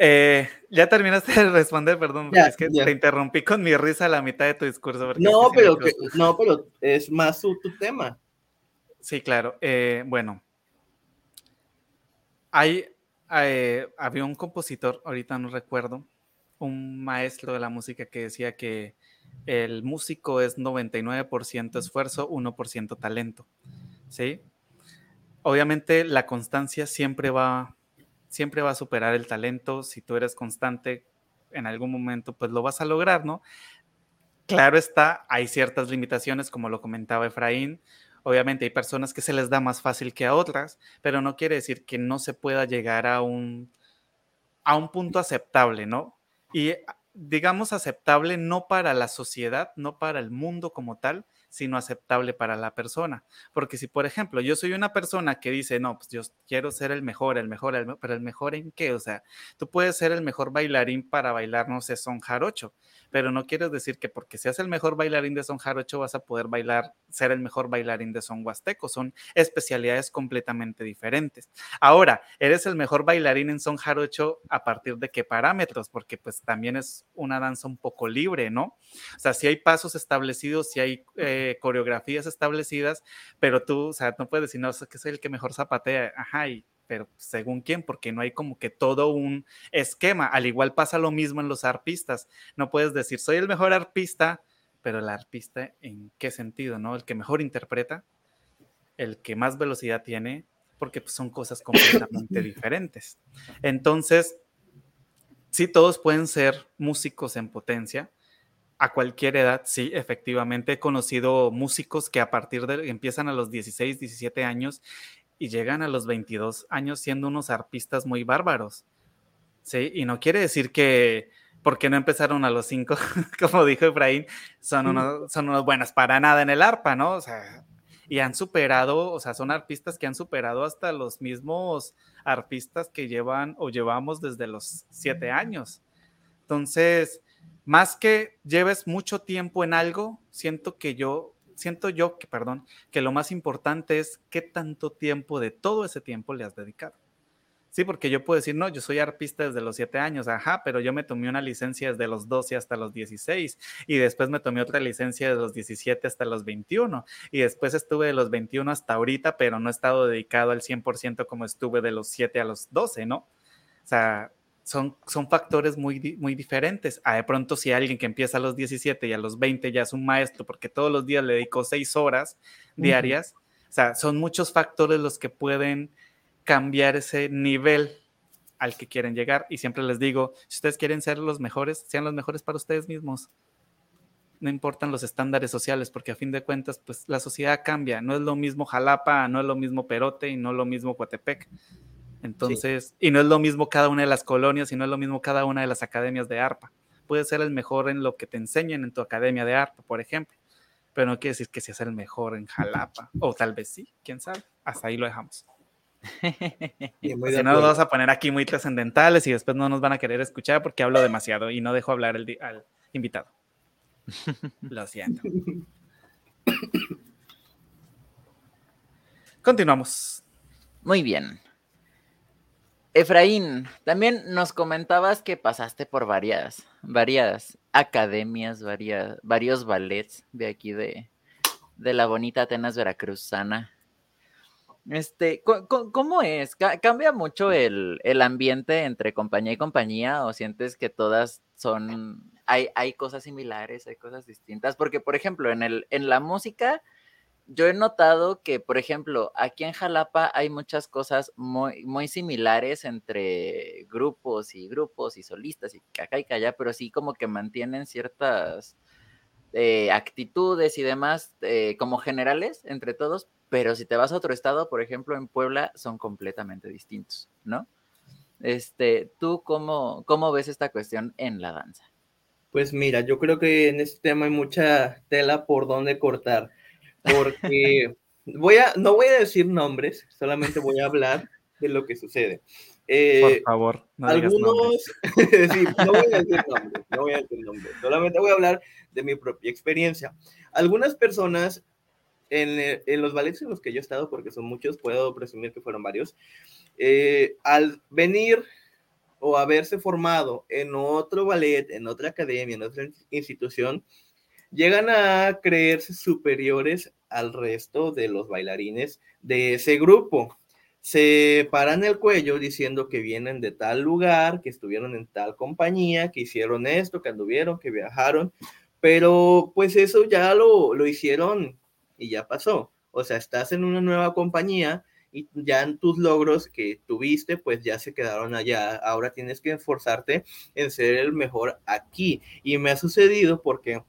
Eh, ya terminaste de responder, perdón, es que te interrumpí con mi risa a la mitad de tu discurso. No, pero, no, pero es más tu, tema. Sí, claro. Eh, bueno, hay, eh, había un compositor, ahorita no recuerdo, un maestro de la música que decía que el músico es 99% esfuerzo, 1% talento. ¿Sí? Obviamente la constancia siempre va siempre va a superar el talento. Si tú eres constante, en algún momento, pues lo vas a lograr, ¿no? Claro está, hay ciertas limitaciones, como lo comentaba Efraín. Obviamente hay personas que se les da más fácil que a otras, pero no quiere decir que no se pueda llegar a un, a un punto aceptable, ¿no? Y digamos aceptable no para la sociedad, no para el mundo como tal, sino aceptable para la persona. Porque si, por ejemplo, yo soy una persona que dice, no, pues yo quiero ser el mejor, el mejor, el, pero el mejor en qué? O sea, tú puedes ser el mejor bailarín para bailar, no sé, son jarocho, pero no quieres decir que porque seas el mejor bailarín de son jarocho vas a poder bailar, ser el mejor bailarín de son huasteco. Son especialidades completamente diferentes. Ahora, eres el mejor bailarín en son jarocho a partir de qué parámetros, porque pues también es una danza un poco libre, ¿no? O sea, si hay pasos establecidos, si hay eh, coreografías establecidas, pero tú, o sea, no puedes decir, no, es que soy el que mejor zapatea, ajá, y pero según quién, porque no hay como que todo un esquema. Al igual pasa lo mismo en los arpistas. No puedes decir, soy el mejor arpista, pero el arpista, ¿en qué sentido? ¿No? El que mejor interpreta, el que más velocidad tiene, porque pues, son cosas completamente diferentes. Entonces, sí, todos pueden ser músicos en potencia. A cualquier edad, sí, efectivamente he conocido músicos que a partir de empiezan a los 16, 17 años y llegan a los 22 años siendo unos arpistas muy bárbaros. Sí, y no quiere decir que porque no empezaron a los 5, como dijo Efraín, son unos, son unos buenos para nada en el arpa, ¿no? O sea, y han superado, o sea, son arpistas que han superado hasta los mismos arpistas que llevan o llevamos desde los 7 años. Entonces, más que lleves mucho tiempo en algo, siento que yo siento yo que, perdón, que lo más importante es qué tanto tiempo de todo ese tiempo le has dedicado. Sí, porque yo puedo decir, no, yo soy arpista desde los 7 años, ajá, pero yo me tomé una licencia desde los 12 hasta los 16 y después me tomé otra licencia de los 17 hasta los 21 y después estuve de los 21 hasta ahorita, pero no he estado dedicado al 100% como estuve de los 7 a los 12, ¿no? O sea, son, son factores muy, muy diferentes. A de pronto, si alguien que empieza a los 17 y a los 20 ya es un maestro porque todos los días le dedicó 6 horas diarias, o sea, son muchos factores los que pueden cambiar ese nivel al que quieren llegar. Y siempre les digo, si ustedes quieren ser los mejores, sean los mejores para ustedes mismos. No importan los estándares sociales, porque a fin de cuentas, pues la sociedad cambia. No es lo mismo Jalapa, no es lo mismo Perote y no es lo mismo Coatepec. Entonces, y no es lo mismo cada una de las colonias y no es lo mismo cada una de las academias de ARPA. Puedes ser el mejor en lo que te enseñen en tu academia de ARPA, por ejemplo, pero no quiere decir que seas el mejor en Jalapa, o tal vez sí, quién sabe. Hasta ahí lo dejamos. si no nos vamos a poner aquí muy trascendentales y después no nos van a querer escuchar porque hablo demasiado y no dejo hablar al invitado. Lo siento. Continuamos. Muy bien. Efraín, también nos comentabas que pasaste por varias, varias academias, varias, varios ballets de aquí de, de la bonita Atenas Veracruzana. Este, ¿cómo, es? ¿Cambia mucho el, ambiente entre compañía y compañía o sientes que todas son, hay, hay cosas similares, hay cosas distintas? Porque, por ejemplo, en, el, en la música yo he notado que, por ejemplo, aquí en Jalapa hay muchas cosas muy, muy similares entre grupos y grupos y solistas y acá y allá, pero sí como que mantienen ciertas eh, actitudes y demás eh, como generales entre todos, pero si te vas a otro estado, por ejemplo, en Puebla, son completamente distintos, ¿no? Este, ¿tú cómo, cómo ves esta cuestión en la danza? Pues mira, yo creo que en este tema hay mucha tela por donde cortar, porque voy a, no voy a decir nombres, solamente voy a hablar de lo que sucede. Eh, por favor, no algunos, sí, no voy a decir nombres, no voy a decir nombres, solamente voy a hablar de mi propia experiencia. Algunas personas en, en, los ballets en los que yo he estado, porque son muchos, puedo presumir que fueron varios, eh, al venir o haberse formado en otro ballet, en otra academia, en otra institución, llegan a creerse superiores al resto de los bailarines de ese grupo. Se paran el cuello diciendo que vienen de tal lugar, que estuvieron en tal compañía, que hicieron esto, que anduvieron, que viajaron, pero pues eso ya lo, lo hicieron y ya pasó. O sea, estás en una nueva compañía, y ya en tus logros que tuviste, pues ya se quedaron allá. Ahora tienes que esforzarte en ser el mejor aquí. Y me ha sucedido porque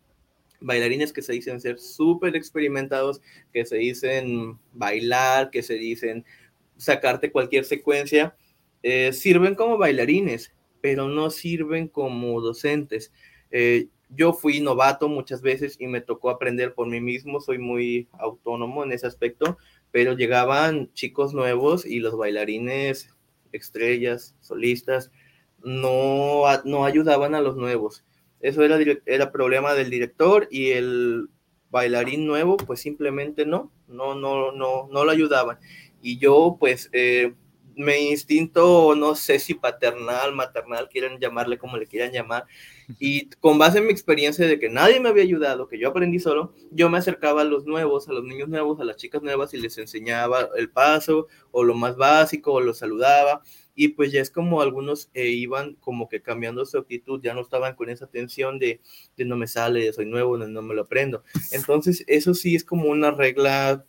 bailarines que se dicen ser súper experimentados, que se dicen bailar, que se dicen sacarte cualquier secuencia, eh, sirven como bailarines, pero no sirven como docentes. Eh, yo fui novato muchas veces y me tocó aprender por mí mismo, soy muy autónomo en ese aspecto, pero llegaban chicos nuevos y los bailarines, estrellas, solistas, no, no ayudaban a los nuevos. Eso era, era problema del director y el bailarín nuevo, pues simplemente no, no, no, no, no lo ayudaban. Y yo, pues, eh, mi instinto, no sé si paternal, maternal, quieran llamarle como le quieran llamar, y con base en mi experiencia de que nadie me había ayudado, que yo aprendí solo, yo me acercaba a los nuevos, a los niños nuevos, a las chicas nuevas y les enseñaba el paso o lo más básico o los saludaba. Y pues ya es como algunos eh, iban como que cambiando su actitud, ya no estaban con esa tensión de, de no me sale, soy nuevo, no, no, me lo aprendo. Entonces, eso sí es como una regla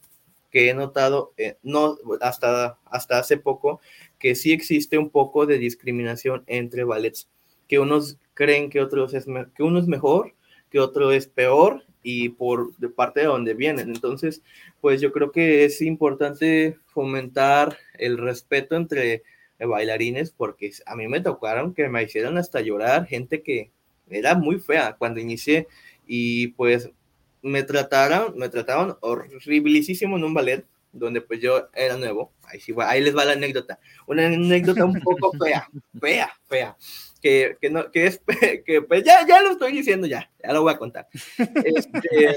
que he notado, eh, no hasta, hasta hace poco, que sí existe un poco de discriminación entre ballets, que unos creen que, otros es, que uno es mejor, que otro es peor y por de parte de donde vienen. Entonces, pues yo creo que es importante fomentar el respeto entre bailarines porque a mí me tocaron que me hicieran hasta llorar gente que era muy fea cuando inicié y pues me trataron, me trataban horribilísimo en un ballet donde pues yo era nuevo. Ahí, sí, ahí les va la anécdota. Una anécdota un poco fea, fea, fea que, que, no, que es, que pues ya, ya lo estoy diciendo ya, ya lo voy a contar. Este,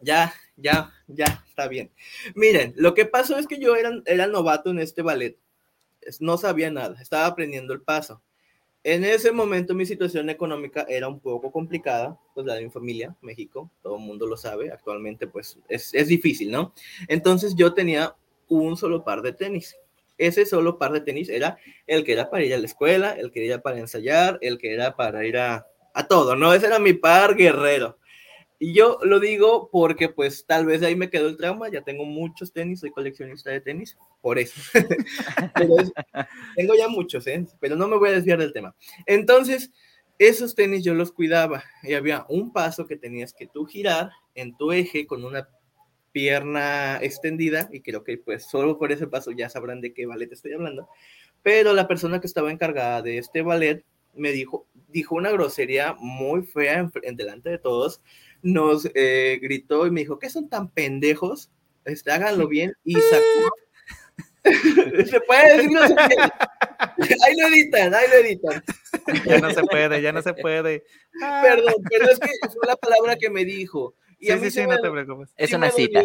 ya, ya, ya, está bien. Miren, lo que pasó es que yo era, era novato en este ballet, no sabía nada, estaba aprendiendo el paso. En ese momento mi situación económica era un poco complicada, pues la de mi familia, México, todo el mundo lo sabe, actualmente pues es, es difícil, ¿no? Entonces yo tenía un solo par de tenis ese solo par de tenis era el que era para ir a la escuela, el que era para ensayar, el que era para ir a, a todo, ¿no? Ese era mi par guerrero. Y yo lo digo porque pues tal vez ahí me quedó el trauma, ya tengo muchos tenis, soy coleccionista de tenis, por eso. tengo ya muchos, ¿eh? pero no me voy a desviar del tema. Entonces, esos tenis yo los cuidaba y había un paso que tenías que tú girar en tu eje con una pierna extendida y creo que pues solo por ese paso ya sabrán de qué ballet estoy hablando. Pero la persona que estaba encargada de este ballet me dijo, dijo una grosería muy fea en, delante de todos, nos eh, gritó y me dijo, ¿qué son tan pendejos? Este, háganlo bien y sacó... se puede decir ahí lo editan, ahí lo editan. Ya no se puede, ya no se puede. Perdón, pero es que fue la palabra que me dijo. Y sí, sí, sí, no te preocupes. Es una cita.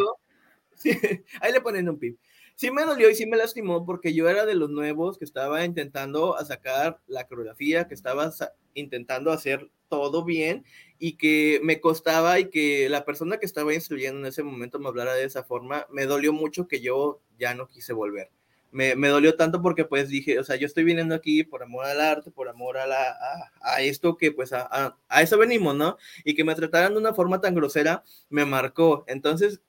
ahí le ponen un pip. Sí me dolió y sí me lastimó porque yo era de los nuevos que estaba intentando sacar la coreografía, que estaba intentando hacer todo bien y que me costaba y que la persona que estaba instruyendo en ese momento me hablara de esa forma, me dolió mucho que yo ya no quise volver me, me, dolió tanto porque pues dije, o sea, yo estoy viniendo aquí por amor al arte, por amor a, la, a, esto que pues a, a, eso venimos, ¿no? Y que me trataran de una forma tan grosera me marcó. Entonces,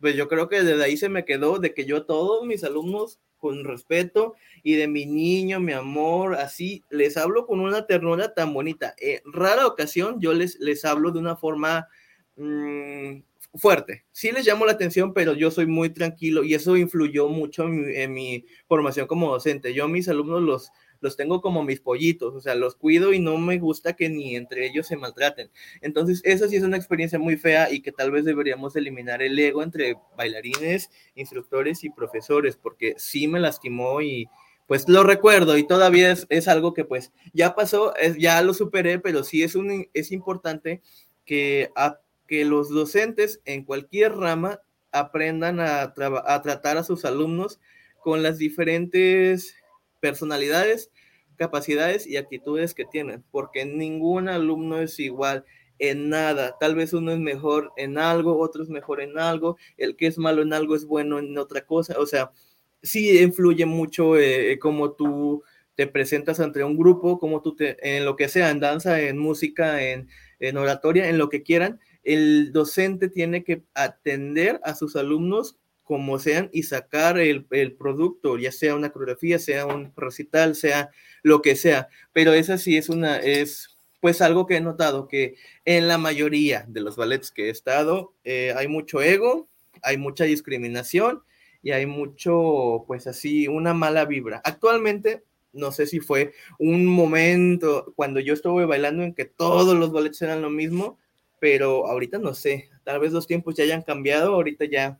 pues yo creo que desde ahí se me quedó de que yo a todos mis alumnos con respeto y de mi niño, mi amor, así les hablo con una ternura tan bonita. En rara ocasión yo les, les hablo de una forma mm, fuerte. Sí les llamo la atención, pero yo soy muy tranquilo y eso influyó mucho en mi, formación como docente. Yo a mis alumnos los, los tengo como mis pollitos, o sea, los cuido y no me gusta que ni entre ellos se maltraten. Entonces, esa sí es una experiencia muy fea y que tal vez deberíamos eliminar el ego entre bailarines, instructores y profesores, porque sí me lastimó y pues lo recuerdo y todavía es, es algo que pues ya pasó, es, ya lo superé, pero sí es, un, es importante que a que los docentes en cualquier rama aprendan a, a tratar a sus alumnos con las diferentes personalidades, capacidades y actitudes que tienen, porque ningún alumno es igual en nada. Tal vez uno es mejor en algo, otro es mejor en algo, el que es malo en algo es bueno en otra cosa. O sea, sí influye mucho eh, cómo tú te presentas ante un grupo, cómo tú en lo que sea, en danza, en música, en, en oratoria, en lo que quieran, el docente tiene que atender a sus alumnos como sean y sacar el, producto, ya sea una coreografía, sea un recital, sea lo que sea. Pero esa sí es una, es pues algo que he notado que en la mayoría de los ballets que he estado eh, hay mucho ego, hay mucha discriminación y hay mucho, pues así, una mala vibra. Actualmente, no sé si fue un momento cuando yo estuve bailando en que todos los ballets eran lo mismo, pero ahorita no sé, tal vez los tiempos ya hayan cambiado, ahorita ya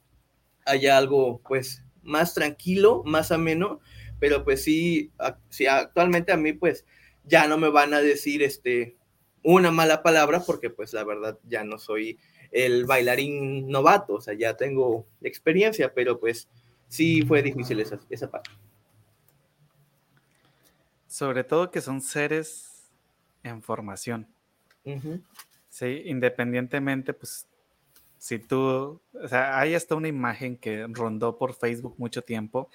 haya algo pues más tranquilo, más ameno, pero pues sí, sí, actualmente a mí pues ya no me van a decir este una mala palabra porque pues la verdad ya no soy el bailarín novato, o sea, ya tengo experiencia, pero pues sí fue difícil esa, esa parte. Sobre todo que son seres en formación. Sí, independientemente, pues, si tú, o sea, hay hasta una imagen que rondó por Facebook mucho tiempo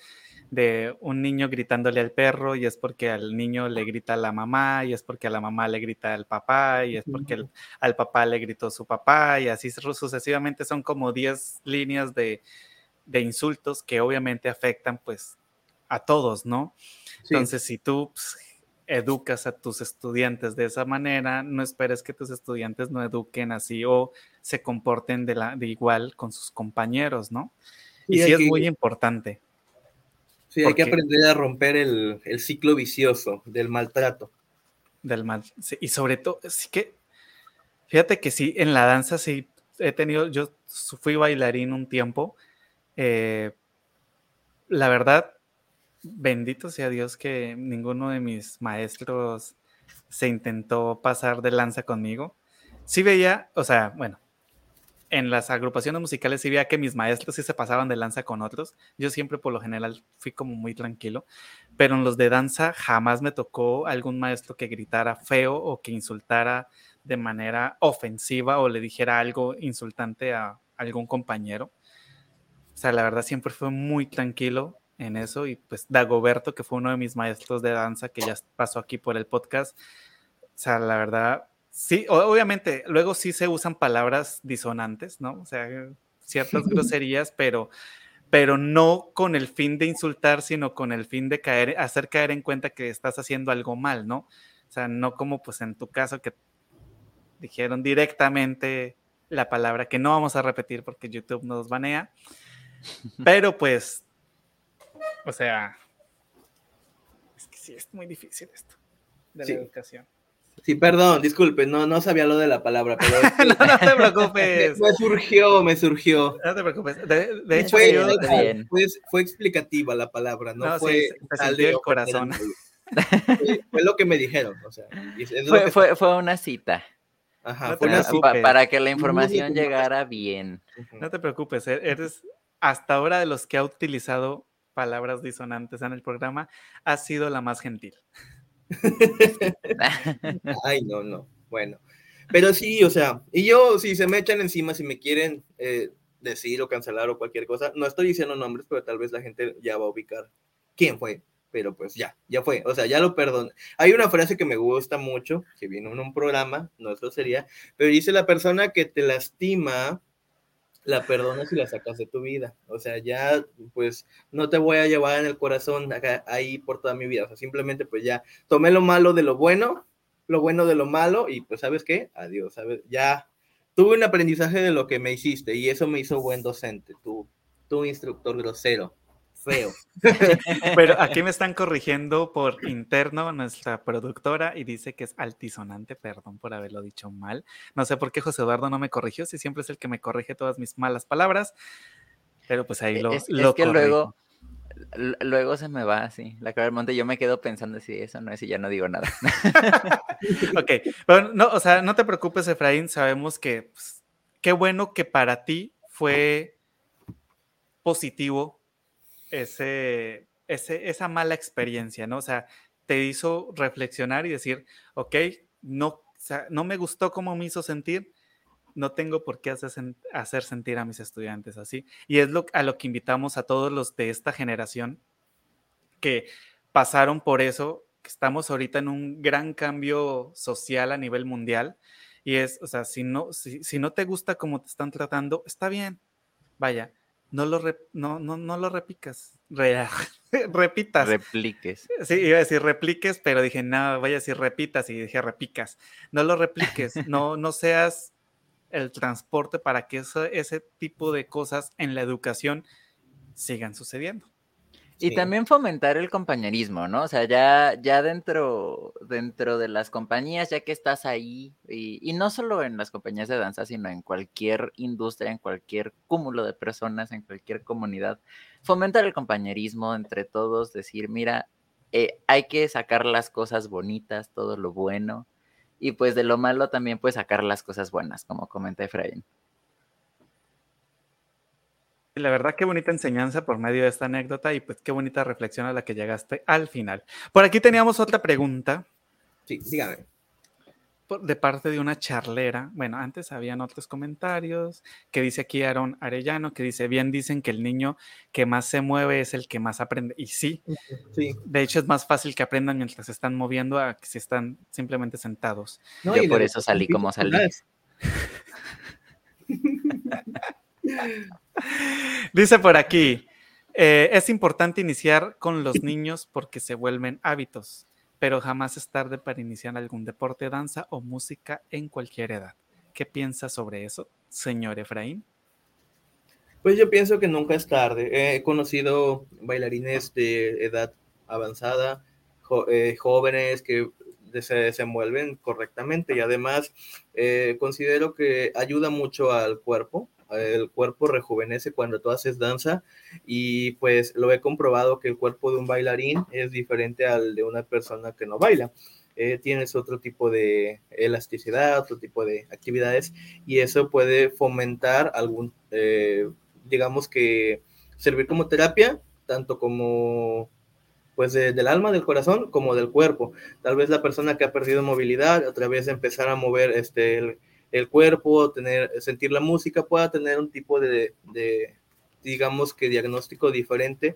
de un niño gritándole al perro y es porque al niño le grita a la mamá y es porque a la mamá le grita al papá y es porque al papá le gritó su papá y así sucesivamente. Son como 10 líneas de, insultos que obviamente afectan pues a todos, ¿no? Entonces, si tú pues, educas a tus estudiantes de esa manera, no esperes que tus estudiantes no eduquen así o se comporten de, la, de igual con sus compañeros, ¿no? Y, sí es muy importante. Sí, hay que aprender a romper el, ciclo vicioso del maltrato. Del mal, y sobre todo, sí que, fíjate que sí, en la danza sí he tenido, yo fui bailarín un tiempo, eh, la verdad, bendito sea Dios que ninguno de mis maestros se intentó pasar de lanza conmigo. Sí veía, o sea, bueno, en las agrupaciones musicales sí veía que mis maestros sí se pasaban de lanza con otros. Yo siempre por lo general fui como muy tranquilo, pero en los de danza jamás me tocó algún maestro que gritara feo o que insultara de manera ofensiva o le dijera algo insultante a algún compañero. O sea, la verdad siempre fue muy tranquilo en eso y pues Dagoberto, que fue uno de mis maestros de danza que ya pasó aquí por el podcast, o sea, la verdad, sí, obviamente, luego sí se usan palabras disonantes, ¿no? O sea, ciertas groserías, pero, pero no con el fin de insultar, sino con el fin de caer, hacer caer en cuenta que estás haciendo algo mal, ¿no? O sea, no como pues en tu caso que dijeron directamente la palabra que no vamos a repetir porque YouTube nos banea. Pero pues o sea, es que sí, es muy difícil esto de la educación. Sí, perdón, disculpe, no, no sabía lo de la palabra, pero... no, no te preocupes. me, surgió, me surgió. No te preocupes. De, hecho, fue, explicativa la palabra, no, fue... Sí, el corazón. fue lo que me dijeron, o sea. Fue, fue, fue, una cita. Ajá, fue una cita. para que la información llegara bien. No te preocupes, e-, eres hasta ahora de los que ha utilizado palabras disonantes en el programa, ha sido la más gentil. Ay, no, no. Bueno, pero sí, o sea, y yo, si se me echan encima, si me quieren eh, decir o cancelar o cualquier cosa, no estoy diciendo nombres, pero tal vez la gente ya va a ubicar quién fue. Pero pues ya, ya fue, o sea, ya lo perdono. Hay una frase que me gusta mucho, que vino en un programa, no eso sería, pero dice la persona que te lastima la perdonas y la sacas de tu vida. O sea, ya, pues, no te voy a llevar en el corazón ahí por toda mi vida. O sea, simplemente, pues ya tomé lo malo de lo bueno, lo bueno de lo malo, y pues, ¿sabes qué? Adiós, ¿sabes? Ya tuve un aprendizaje de lo que me hiciste, y eso me hizo buen docente, tu, tu instructor grosero feo. Pero aquí me están corrigiendo por interno nuestra productora y dice que es altisonante, perdón por haberlo dicho mal. No sé por qué José Eduardo no me corrigió, si siempre es el que me corrige todas mis malas palabras, pero pues ahí lo... Es, es que luego, luego se me va así, la cara del monte, yo me quedo pensando si eso no es y ya no digo nada. ok, pero no, o sea, no te preocupes Efraín, sabemos que pues, qué bueno que para ti fue positivo ese, esa mala experiencia, ¿no? O sea, te hizo reflexionar y decir, ok, no, no me gustó cómo me hizo sentir, no tengo por qué hacer, sentir a mis estudiantes así. Y es lo, a lo que invitamos a todos los de esta generación que pasaron por eso, que estamos ahorita en un gran cambio social a nivel mundial. Y es, o sea, si no, si no te gusta cómo te están tratando, está bien, vaya, no lo, no, no, no lo repicas, repitas. Repliques. Sí, iba a decir repliques, pero dije, no, vaya a decir repitas y dije repicas. No lo repliques, no, no seas el transporte para que ese tipo de cosas en la educación sigan sucediendo. Y también fomentar el compañerismo, ¿no? O sea, ya, ya dentro, dentro de las compañías, ya que estás ahí, y, no solo en las compañías de danza, sino en cualquier industria, en cualquier cúmulo de personas, en cualquier comunidad, fomentar el compañerismo entre todos, decir, mira, eh, hay que sacar las cosas bonitas, todo lo bueno, y pues de lo malo también puedes sacar las cosas buenas, como comenta Efraín. La verdad, qué bonita enseñanza por medio de esta anécdota y pues qué bonita reflexión a la que llegaste al final. Por aquí teníamos otra pregunta. Sí, dígame. De parte de una charlera. Bueno, antes habían otros comentarios que dice aquí Aaron Arellano, que dice, bien dicen que el niño que más se mueve es el que más aprende. Y sí, sí. de hecho es más fácil que aprendan mientras se están moviendo a que si están simplemente sentados. Yo por eso salí como salí. Dice por aquí, eh, es importante iniciar con los niños porque se vuelven hábitos, pero jamás es tarde para iniciar algún deporte, danza o música en cualquier edad. ¿Qué piensa sobre eso, señor Efraín? Pues yo pienso que nunca es tarde. He conocido bailarines de edad avanzada, eh, jóvenes que se desenvuelven correctamente y además eh, considero que ayuda mucho al cuerpo el cuerpo rejuvenece cuando tú haces danza y pues lo he comprobado que el cuerpo de un bailarín es diferente al de una persona que no baila. Eh, tienes otro tipo de elasticidad, otro tipo de actividades y eso puede fomentar algún, eh, digamos que servir como terapia, tanto como pues del alma, del corazón, como del cuerpo. Tal vez la persona que ha perdido movilidad, otra vez empezar a mover este, el, el cuerpo, tener, sentir la música, pueda tener un tipo de, digamos que diagnóstico diferente,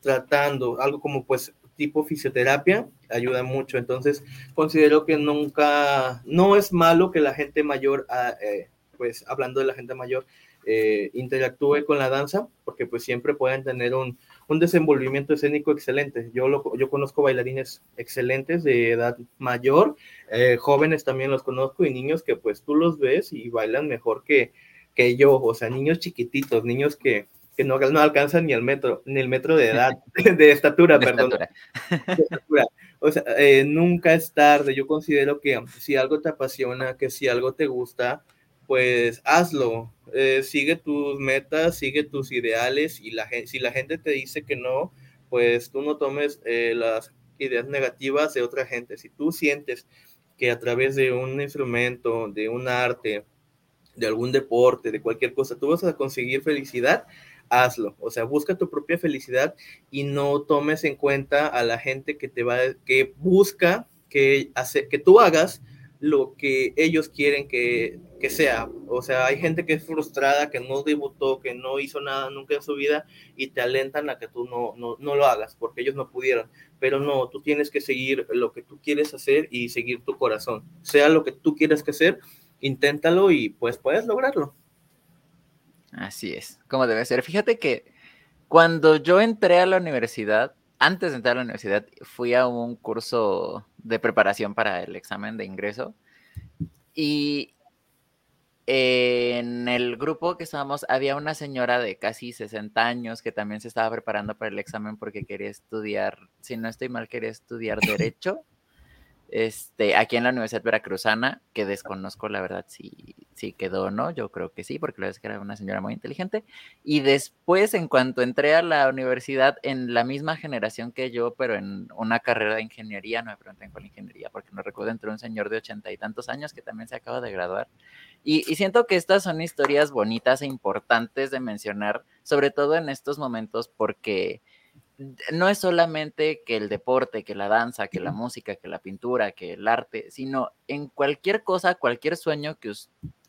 tratando algo como pues tipo fisioterapia, ayuda mucho. Entonces, considero que nunca, no es malo que la gente mayor, ah, eh, pues hablando de la gente mayor, eh, interactúe con la danza, porque pues siempre pueden tener un, un desenvolvimiento escénico excelente. Yo, lo, yo conozco bailarines excelentes de edad mayor, eh, jóvenes también los conozco y niños que pues tú los ves y bailan mejor que, que yo, o sea, niños chiquititos, niños que, que no, no alcanzan ni el metro, ni el metro de edad, de estatura, perdón. O sea, eh, nunca es tarde. Yo considero que si algo te apasiona, que si algo te gusta, pues hazlo, eh, sigue tus metas, sigue tus ideales y la, si la gente te dice que no, pues tú no tomes eh, las ideas negativas de otra gente. Si tú sientes que a través de un instrumento, de un arte, de algún deporte, de cualquier cosa, tú vas a conseguir felicidad, hazlo. O sea, busca tu propia felicidad y no tomes en cuenta a la gente que te va, que busca que, hace, que tú hagas lo que ellos quieren que, sea. O sea, hay gente que es frustrada, que no debutó, que no hizo nada nunca en su vida y te alentan a que tú no, no, no lo hagas porque ellos no pudieron. Pero no, tú tienes que seguir lo que tú quieres hacer y seguir tu corazón. Sea lo que tú quieras que hacer, inténtalo y pues puedes lograrlo. Así es, como debe ser. Fíjate que cuando yo entré a la universidad, antes de entrar a la universidad, fui a un curso de preparación para el examen de ingreso y en el grupo que estábamos había una señora de casi 60 años que también se estaba preparando para el examen porque quería estudiar, si no estoy mal, quería estudiar derecho este, aquí en la Universidad Veracruzana, que desconozco la verdad si, si quedó o no, yo creo que sí, porque la verdad es que era una señora muy inteligente. Y después, en cuanto entré a la universidad, en la misma generación que yo, pero en una carrera de ingeniería, no me pregunten cuál ingeniería, porque no recuerdo, entró un señor de ochenta y tantos años que también se acaba de graduar. Y, y siento que estas son historias bonitas e importantes de mencionar, sobre todo en estos momentos, porque no es solamente que el deporte, que la danza, que la música, que la pintura, que el arte, sino en cualquier cosa, cualquier sueño que,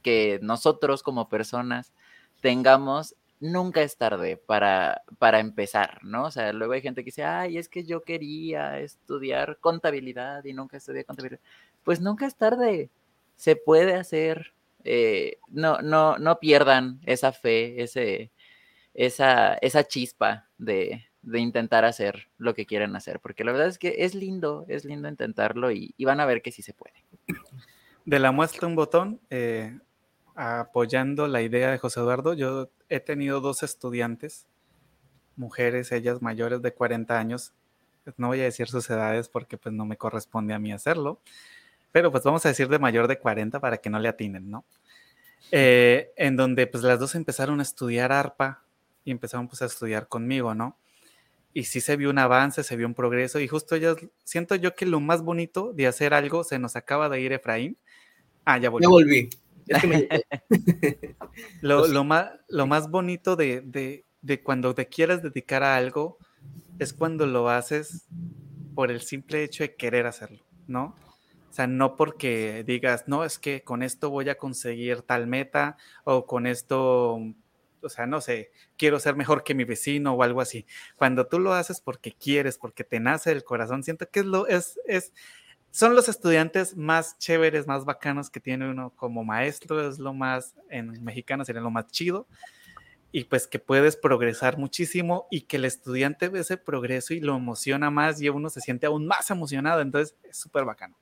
que nosotros como personas tengamos, nunca es tarde para, para empezar, ¿no? O sea, luego hay gente que dice, ay, es que yo quería estudiar contabilidad y nunca estudié contabilidad. Pues nunca es tarde, se puede hacer. Eh, no, no, no pierdan esa fe, ese, esa, esa chispa de, de intentar hacer lo que quieren hacer, porque la verdad es que es lindo, es lindo intentarlo y, van a ver que sí se puede. De la muestra un botón, eh, apoyando la idea de José Eduardo, yo he tenido dos estudiantes, mujeres, ellas mayores de 40 años, no voy a decir sus edades porque pues no me corresponde a mí hacerlo, pero pues vamos a decir de mayor de 40 para que no le atinen, ¿no? Eh, en donde pues las dos empezaron a estudiar arpa y empezaron pues a estudiar conmigo, ¿no? Y sí se vio un avance, se vio un progreso y justo yo siento yo que lo más bonito de hacer algo se nos acaba de ir Efraín. Ah, ya volví. Ya volví. lo, más, lo más bonito de, de, cuando te quieres dedicar a algo es cuando lo haces por el simple hecho de querer hacerlo, ¿no? O sea, no porque digas, no, es que con esto voy a conseguir tal meta o con esto o sea, no sé, quiero ser mejor que mi vecino o algo así. Cuando tú lo haces porque quieres, porque te nace el corazón, siento que es lo, es, es, son los estudiantes más chéveres, más bacanos que tiene uno como maestro, es lo más, en mexicano sería lo más chido, y pues que puedes progresar muchísimo y que el estudiante ve ese progreso y lo emociona más y uno se siente aún más emocionado, entonces es súper bacano.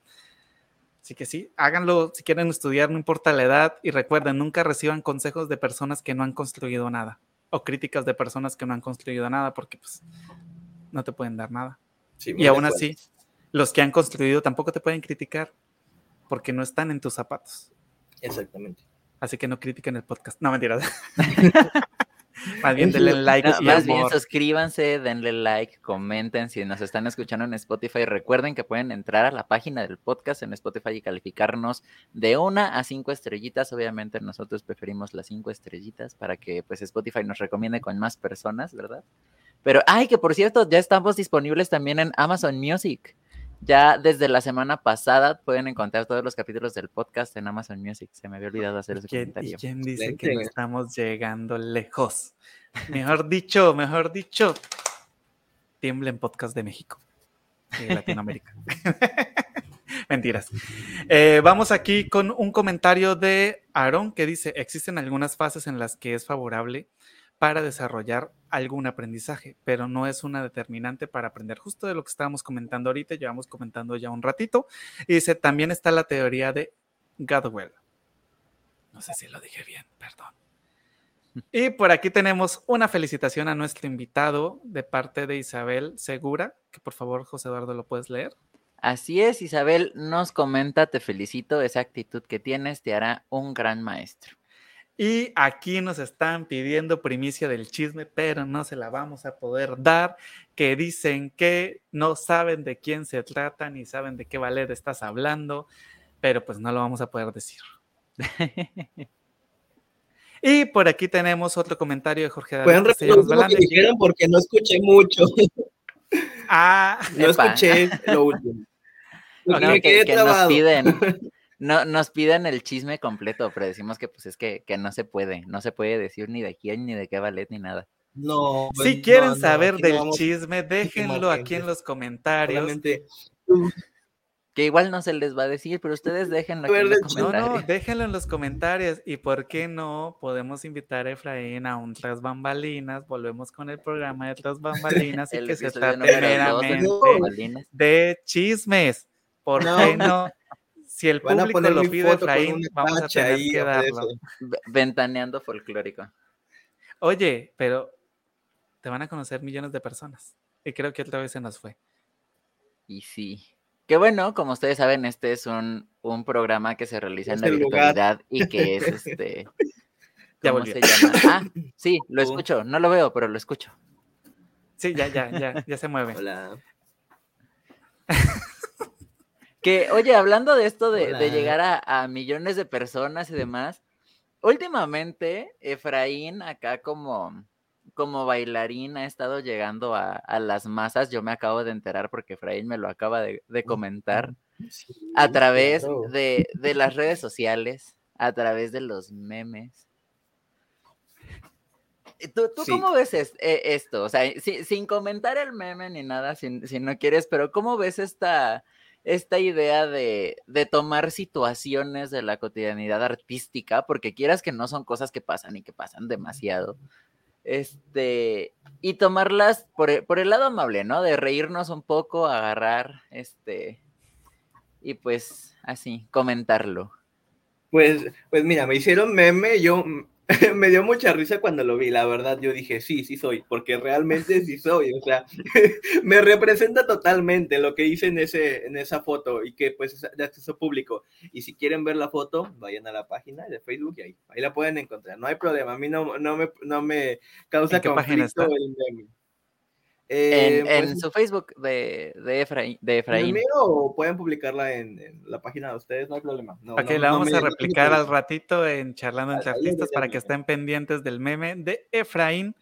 Así que sí, háganlo si quieren estudiar, no importa la edad. Y recuerden, nunca reciban consejos de personas que no han construido nada. O críticas de personas que no han construido nada, porque pues no te pueden dar nada. y aún así, los que han construido tampoco te pueden criticar, porque no están en tus zapatos. Exactamente. Así que no critiquen el podcast. No, mentiras. Más bien denle like. más bien suscríbanse, denle like, comenten. Si nos están escuchando en Spotify, recuerden que pueden entrar a la página del podcast en Spotify y calificarnos de una a cinco estrellitas. Obviamente nosotros preferimos las cinco estrellitas para que pues Spotify nos recomiende con más personas, ¿verdad? Pero, ay, que por cierto, ya estamos disponibles también en Amazon Music. Ya desde la semana pasada pueden encontrar todos los capítulos del podcast en Amazon Music. Se me había olvidado hacer ese comentario. ¿Y quién dice que no estamos llegando lejos? Mejor dicho, mejor dicho, tiemblen podcast de México y Latinoamérica. Mentiras. Eh, vamos aquí con un comentario de Aaron que dice, existen algunas fases en las que es favorable para desarrollar algún aprendizaje, pero no es una determinante para aprender. Justo de lo que estábamos comentando ahorita, llevamos comentando ya un ratito. Y dice, también está la teoría de Gadwell. No sé si lo dije bien, perdón. Y por aquí tenemos una felicitación a nuestro invitado de parte de Isabel Segura, que por favor, José Eduardo, lo puedes leer. Así es, Isabel nos comenta, te felicito, esa actitud que tienes te hará un gran maestro. Y aquí nos están pidiendo primicia del chisme, pero no se la vamos a poder dar, que dicen que no saben de quién se trata ni saben de qué ballet estás hablando, pero pues no lo vamos a poder decir. y por aquí tenemos otro comentario de Jorge David. Pueden lo que dijeron porque no escuché mucho. Ah, no escuché lo último. que, que nos piden no, nos piden el chisme completo, pero decimos que pues es que, no se puede, no se puede decir ni de quién, ni de qué ballet, ni nada. No. si quieren saber del chisme, déjenlo aquí en los comentarios. Que igual no se les va a decir, pero ustedes déjenlo aquí en los comentarios. No, no, déjenlo en los comentarios. ¿Y por qué no podemos invitar a Efraín a un Tras Bambalinas? Volvemos con el programa de Tras Bambalinas y que se trate meramente de chismes. ¿Por qué no? Si el público lo pide, Efraín, vamos a tener que darlo. Ventaneando folclórico. Oye, pero te van a conocer millones de personas. Y creo que otra vez se nos fue. Y sí. Que bueno, como ustedes saben, este es un, programa que se realiza en la virtualidad y que es este. ¿Cómo se llama? Ah, sí, lo escucho. No lo veo, pero lo escucho. Sí, ya, ya, ya, ya se mueve. Hola. que, oye, hablando de esto de, llegar a, a, millones de personas y demás, últimamente Efraín acá como como bailarín ha estado llegando a, las masas. Yo me acabo de enterar porque Efraín me lo acaba de, comentar. a través de, las redes sociales, a través de los memes. ¿Tú, cómo ves e, esto? O sea, sin comentar el meme ni nada, si, no quieres, pero ¿cómo ves esta, esta idea de, de, tomar situaciones de la cotidianidad artística? Porque quieras que no son cosas que pasan y que pasan demasiado este, y tomarlas por, e, por, el lado amable, ¿no? De reírnos un poco, agarrar, este, y pues así, comentarlo. Pues, pues mira, me hicieron meme, yo me dio mucha risa cuando lo vi, la verdad, yo dije, sí, sí soy, porque realmente sí soy, o sea, me representa totalmente lo que hice en, ese, en esa foto y que pues es de acceso público. Y si quieren ver la foto, vayan a la página de Facebook y ahí, ahí la pueden encontrar, no hay problema, a mí no, no, me, no me causa conflicto el meme. Eh, en, pues, su Facebook de, de, Efraín. De Efraín. o pueden publicarla en, la página de ustedes? No hay problema. ok, la vamos a replicar al ratito en Charlando entre Artistas para que estén pendientes del meme de Efraín.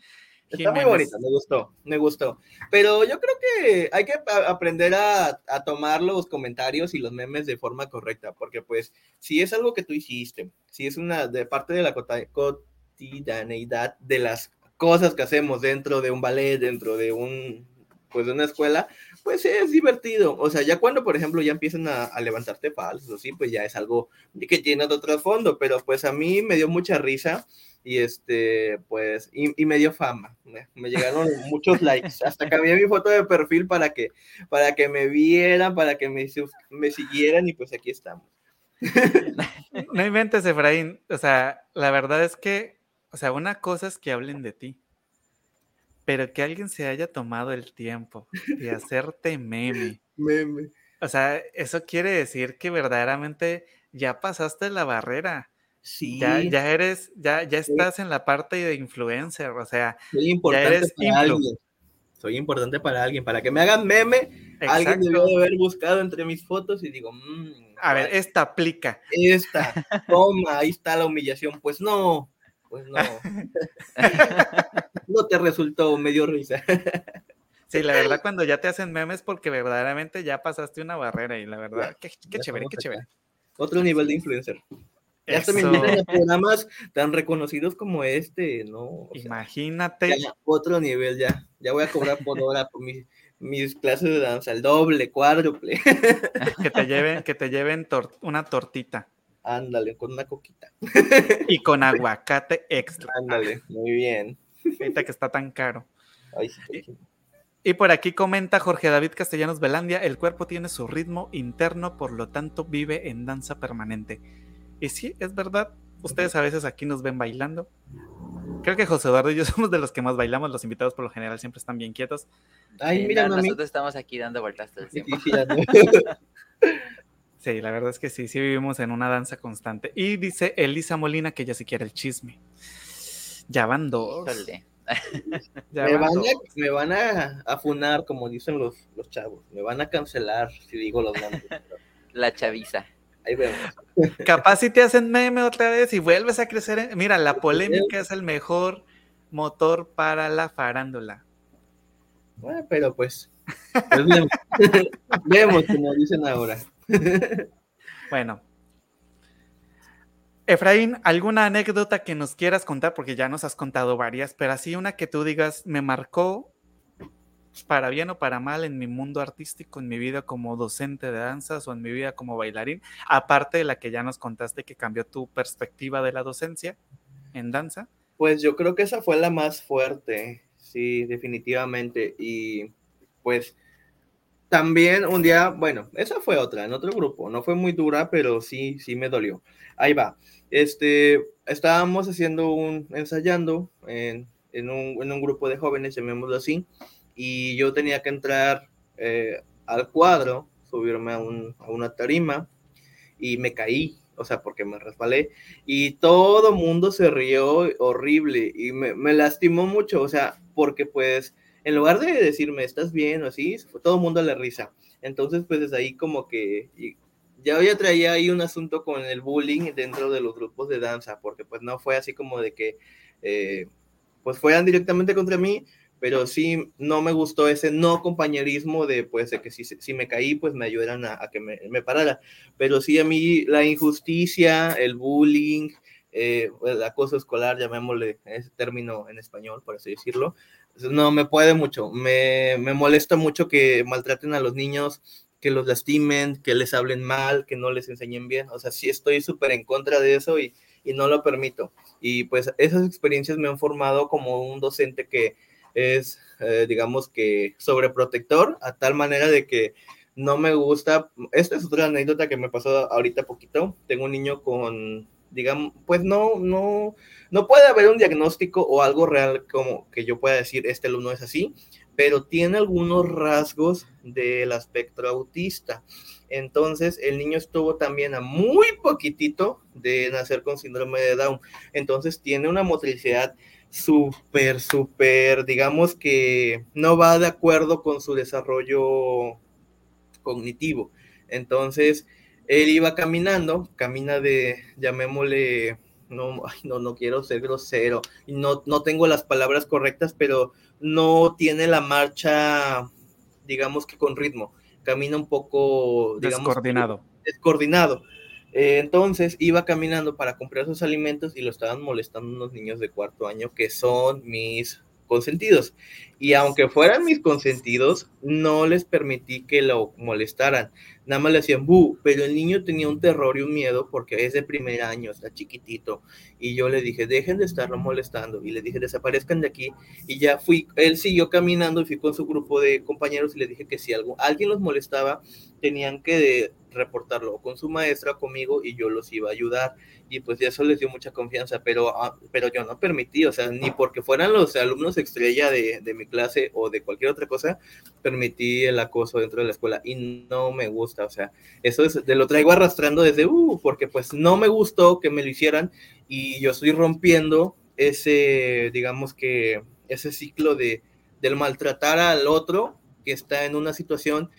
Está muy bonita, me gustó, me gustó. Pero yo creo que hay que aprender a, a, tomar los comentarios y los memes de forma correcta, porque pues si es algo que tú hiciste, si es una de parte de la cotidianeidad de las cosas que hacemos dentro de un ballet, dentro de un, pues de una escuela, pues es divertido. O sea, ya cuando, por ejemplo, ya empiezan a, levantarte falsos, sí, pues ya es algo que tiene otro trasfondo, pero pues a mí me dio mucha risa y este, pues, y, me dio fama. Me, llegaron muchos likes. Hasta cambié mi foto de perfil para que, para que me vieran, para que me, me siguieran y pues aquí estamos. No inventes, Efraín. O sea, la verdad es que o sea, una cosa es que hablen de ti, pero que alguien se haya tomado el tiempo de hacerte meme. Meme. O sea, eso quiere decir que verdaderamente ya pasaste la barrera. Sí. Ya, ya eres, ya, ya estás en la parte de influencer, o sea, Soy importante ya eres para alguien. Soy importante para alguien, para que me hagan meme. Alguien debió de haber buscado entre mis fotos y digo, mmm, a ver, esta aplica. Esta, toma, ahí está la humillación. Pues no, pues no. no te resultó, me dio risa. Sí, la verdad, cuando ya te hacen memes, porque verdaderamente ya pasaste una barrera y la verdad, qué, chévere, qué chévere. Otro nivel de influencer. Ya se me programas tan reconocidos como este, ¿no? Imagínate. otro nivel ya. Ya voy a cobrar por hora por mis, mis clases de danza, el doble, cuádruple. que te lleven, que te lleven una tortita. Ándale, con una coquita. Y con aguacate extra. Ándale, muy bien. Ahorita que está tan caro. y, por aquí comenta Jorge David Castellanos Velandia, el cuerpo tiene su ritmo interno, por lo tanto vive en danza permanente. Y sí, es verdad, ustedes a veces aquí nos ven bailando. Creo que José Eduardo y yo somos de los que más bailamos, los invitados por lo general siempre están bien quietos. Ay, mira, nosotros estamos aquí dando vueltas todo el tiempo. Sí, la verdad es que sí, sí vivimos en una danza constante. Y dice Elisa Molina que ya se quiere el chisme. Ya van dos. me, van A, me, van a, afunar, como dicen los, los chavos. Me van a cancelar si digo los nombres. La chaviza. Ahí vemos. Capaz si te hacen meme otra vez y vuelves a crecer. Mira, la polémica es el mejor motor para la farándula. Bueno, pero pues, pues vemos. vemos, como dicen ahora. Bueno. Efraín, ¿alguna anécdota que nos quieras contar? Porque ya nos has contado varias, pero así una que tú digas, me marcó para bien o para mal, en mi mundo artístico, en mi vida como docente de danzas o en mi vida como bailarín, aparte de la que ya nos contaste que cambió tu perspectiva de la docencia en danza? Pues yo creo que esa fue la más fuerte, sí, definitivamente. Y pues también un día, bueno, esa fue otra, en otro grupo, no fue muy dura, pero sí, sí me dolió. Ahí va. Este, estábamos haciendo un, ensayando en, en, un, en un grupo de jóvenes, llamémoslo así, y yo tenía que entrar eh, al cuadro, subirme a, una tarima y me caí, o sea, porque me resbalé y todo mundo se rió horrible y me, lastimó mucho, o sea, porque pues en lugar de decirme, ¿estás bien o así? Todo el mundo le risa. Entonces, pues desde ahí como que ya ya traía ahí un asunto con el bullying dentro de los grupos de danza, porque pues no fue así como de que, eh, pues fueran directamente contra mí, pero sí no me gustó ese no compañerismo de pues de que si, si me caí pues me ayudaran a, que me, me, parara, pero sí a mí la injusticia, el bullying, eh, el acoso escolar, llamémosle ese término en español, por así decirlo, no me puede mucho, me, me molesta mucho que maltraten a los niños, que los lastimen, que les hablen mal, que no les enseñen bien, o sea, sí estoy súper en contra de eso y, y no lo permito. Y pues esas experiencias me han formado como un docente que es, eh, digamos que, sobreprotector, a tal manera de que no me gusta. Esta es otra anécdota que me pasó ahorita poquito. Tengo un niño con, digamos, pues no, no, no puede haber un diagnóstico o algo real como que yo pueda decir, este alumno es así, pero tiene algunos rasgos del espectro autista. Entonces, el niño estuvo también a muy poquitito de nacer con síndrome de Down. Entonces, tiene una motricidad súper, súper, digamos que no va de acuerdo con su desarrollo cognitivo. Entonces, él iba caminando, camina de, llamémosle, no, no, no quiero ser grosero, no, no tengo las palabras correctas, pero no tiene la marcha, digamos que con ritmo, camina un poco, digamos, descoordinado. Descoordinado. Eh, entonces iba caminando para comprar sus alimentos y lo estaban molestando unos niños de cuarto año que son mis consentidos. Y aunque fueran mis consentidos, no les permití que lo molestaran. Nada más le hacían bu, pero el niño tenía un terror y un miedo porque es de primer año, está chiquitito. Y yo le dije, dejen de estarlo molestando. Y le dije, desaparezcan de aquí. Y ya fui, él siguió caminando y fui con su grupo de compañeros y le dije que si algo, alguien los molestaba, tenían que reportarlo con su maestra, conmigo, y yo los iba a ayudar. Y pues eso les dio mucha confianza, pero, ah, pero yo no permití, o sea, ni porque fueran los alumnos estrella de, de mi clase o de cualquier otra cosa, permití el acoso dentro de la escuela y no me gusta, o sea, eso es, lo traigo arrastrando desde, uh, porque pues no me gustó que me lo hicieran y yo estoy rompiendo ese, digamos que, ese ciclo de, del maltratar al otro que está en una situación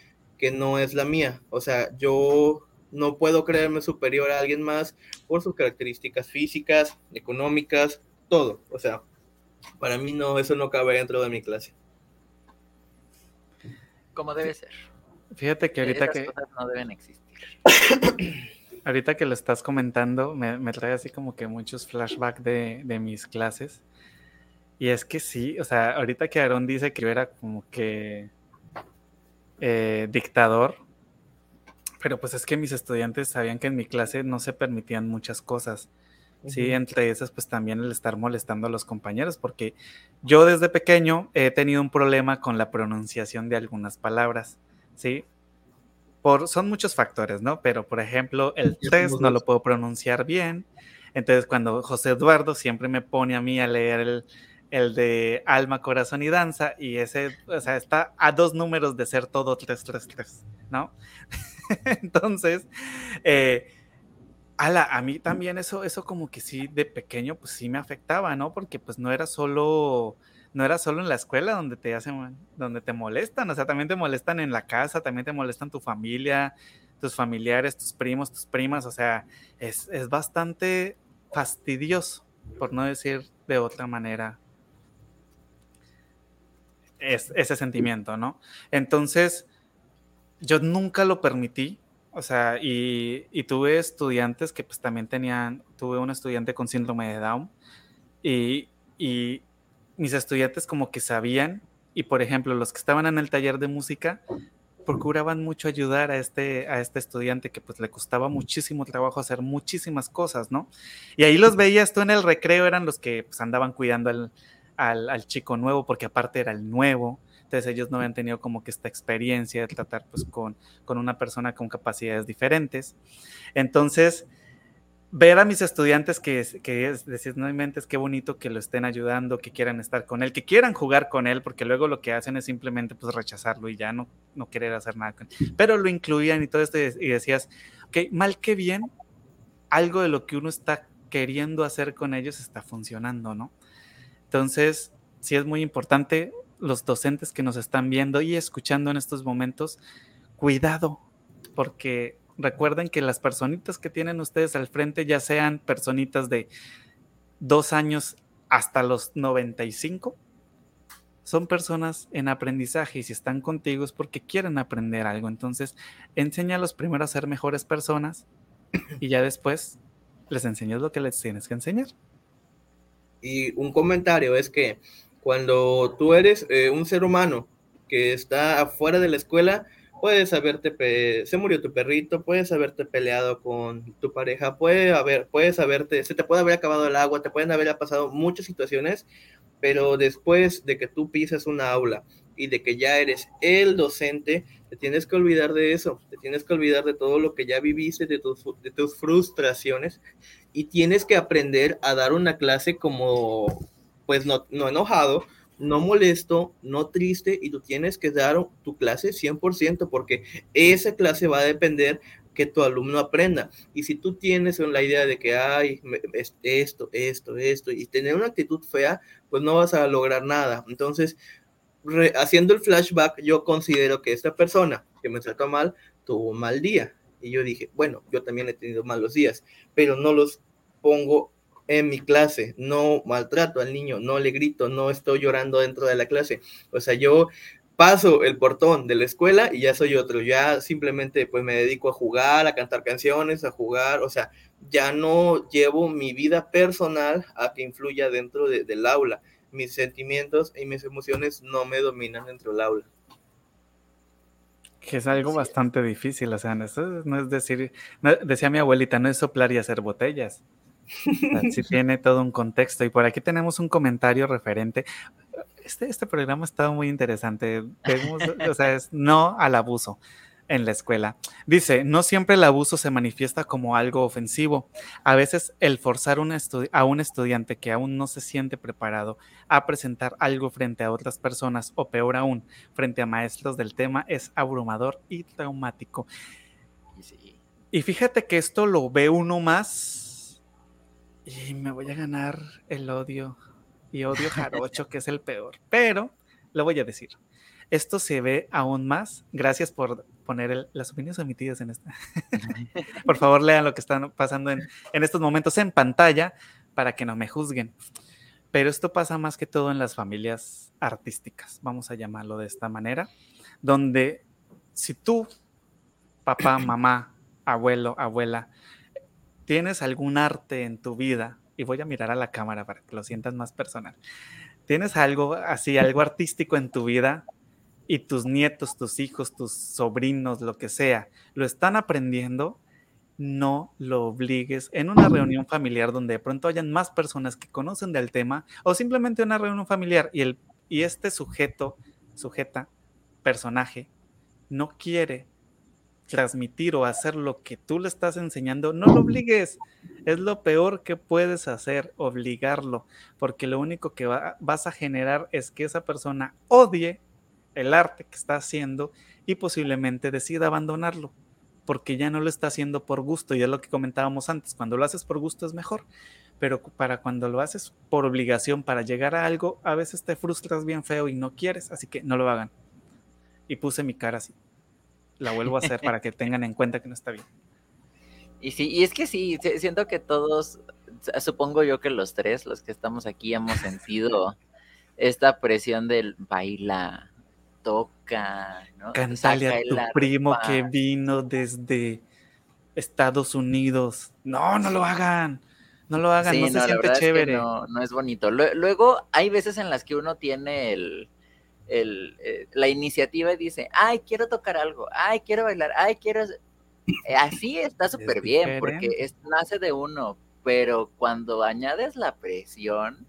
que no es la mía. O sea, yo no puedo creerme superior a alguien más por sus características físicas, económicas, todo. O sea, para mí no, eso no cabe dentro de mi clase. Como debe ser. Fíjate que ahorita que... no deben existir. ahorita que lo estás comentando, me, trae así como que muchos flashbacks de, de, mis clases. Y es que sí, o sea, ahorita que Aaron dice que yo era como que eh, dictador, pero pues es que mis estudiantes sabían que en mi clase no se permitían muchas cosas. Sí, entre esas pues también el estar molestando a los compañeros, porque yo desde pequeño he tenido un problema con la pronunciación de algunas palabras, ¿sí? Por, son muchos factores, ¿no? Pero por ejemplo, el test no lo puedo pronunciar bien, entonces cuando José Eduardo siempre me pone a mí a leer el, el de Alma, Corazón y Danza, y ese, o sea, está a dos números de ser todo 333, ¿no? Entonces, eh, ala, a mí también eso, eso como que sí, de pequeño, pues sí me afectaba, ¿no? Porque pues no era solo, no era solo en la escuela donde te hacen, donde te molestan, o sea, también te molestan en la casa, también te molestan tu familia, tus familiares, tus primos, tus primas, o sea, es, es bastante fastidioso, por no decir de otra manera, es, ese sentimiento, ¿no? Entonces, yo nunca lo permití, o sea, y, tuve estudiantes que pues también tenían, tuve un estudiante con síndrome de Down y, mis estudiantes como que sabían y por ejemplo, los que estaban en el taller de música procuraban mucho ayudar a este, a este estudiante que pues le costaba muchísimo trabajo hacer muchísimas cosas, ¿no? Y ahí los veías tú en el recreo, eran los que pues, andaban cuidando al, al, chico nuevo, porque aparte era el nuevo, entonces ellos no habían tenido como que esta experiencia de tratar pues con, con una persona con capacidades diferentes. Entonces, ver a mis estudiantes que, que es decir, no mentes qué bonito que lo estén ayudando, que quieran estar con él, que quieran jugar con él, porque luego lo que hacen es simplemente pues rechazarlo y ya no, no querer hacer nada con él. Pero lo incluían y todo esto y decías, ok, mal que bien, algo de lo que uno está queriendo hacer con ellos está funcionando, ¿no? Entonces, sí es muy importante los docentes que nos están viendo y escuchando en estos momentos, cuidado, porque recuerden que las personitas que tienen ustedes al frente, ya sean personitas de dos años hasta los 95, son personas en aprendizaje y si están contigo es porque quieren aprender algo. Entonces, enséñalos primero a ser mejores personas y ya después les enseñas lo que les tienes que enseñar. Y un comentario es que cuando tú eres eh, un ser humano que está afuera de la escuela, puedes haberte, se murió tu perrito, puedes haberte peleado con tu pareja, puede haber, puedes haberte, se te puede haber acabado el agua, te pueden haber pasado muchas situaciones, pero después de que tú pisas una aula y de que ya eres el docente, te tienes que olvidar de eso, te tienes que olvidar de todo lo que ya viviste, de tus, de tus frustraciones, y tienes que aprender a dar una clase como, pues no, no enojado, no molesto, no triste, y tú tienes que dar tu clase 100%, porque esa clase va a depender que tu alumno aprenda. Y si tú tienes la idea de que hay esto, esto, esto, y tener una actitud fea, pues no vas a lograr nada. Entonces, haciendo el flashback, yo considero que esta persona que me trató mal, tuvo un mal día. Y yo dije, bueno, yo también he tenido malos días, pero no los pongo en mi clase, no maltrato al niño, no le grito, no estoy llorando dentro de la clase. O sea, yo paso el portón de la escuela y ya soy otro, ya simplemente pues me dedico a jugar, a cantar canciones, a jugar, o sea, ya no llevo mi vida personal a que influya dentro del aula. Mis sentimientos y mis emociones no me dominan dentro del aula. Que es algo bastante difícil, o sea, no es, decir, decía mi abuelita, no es soplar y hacer botellas. Sí tiene todo un contexto. Y por aquí tenemos un comentario referente. Este, este programa ha estado muy interesante. o sea, es no al abuso en la escuela. Dice, no siempre el abuso se manifiesta como algo ofensivo. A veces el forzar a un estudiante que aún no se siente preparado a presentar algo frente a otras personas o peor aún, frente a maestros del tema es abrumador y traumático. Y fíjate que esto lo ve uno más y me voy a ganar el odio y odio jarocho, que es el peor. Pero lo voy a decir. Esto se ve aún más. Gracias por poner las opiniones emitidas en esta. por favor, lean lo que está pasando en, en estos momentos en pantalla para que no me juzguen. Pero esto pasa más que todo en las familias artísticas, vamos a llamarlo de esta manera, donde si tú, papá, mamá, abuelo, abuela, tienes algún arte en tu vida, y voy a mirar a la cámara para que lo sientas más personal, tienes algo así, algo artístico en tu vida y tus nietos, tus hijos, tus sobrinos, lo que sea, lo están aprendiendo, no lo obligues en una reunión familiar donde de pronto hayan más personas que conocen del tema o simplemente una reunión familiar y, el, y este sujeto, sujeta, personaje, no quiere transmitir o hacer lo que tú le estás enseñando, no lo obligues. Es lo peor que puedes hacer, obligarlo, porque lo único que vas a generar es que esa persona odie el arte que está haciendo y posiblemente decida abandonarlo, porque ya no lo está haciendo por gusto, y es lo que comentábamos antes, cuando lo haces por gusto es mejor, pero para cuando lo haces por obligación, para llegar a algo, a veces te frustras bien feo y no quieres, así que no lo hagan. Y puse mi cara así la vuelvo a hacer para que tengan en cuenta que no está bien. Y sí, y es que sí, siento que todos, supongo yo que los tres, los que estamos aquí, hemos sentido esta presión del baila, toca, ¿no? Cantale a tu primo que vino desde Estados Unidos. No, no lo hagan. No lo hagan, no se siente chévere. no, no es bonito. Luego, hay veces en las que uno tiene el, el, eh, la iniciativa y dice, ay, quiero tocar algo, ay, quiero bailar, ay, quiero... Eh, así está súper bien, porque es, nace de uno, pero cuando añades la presión,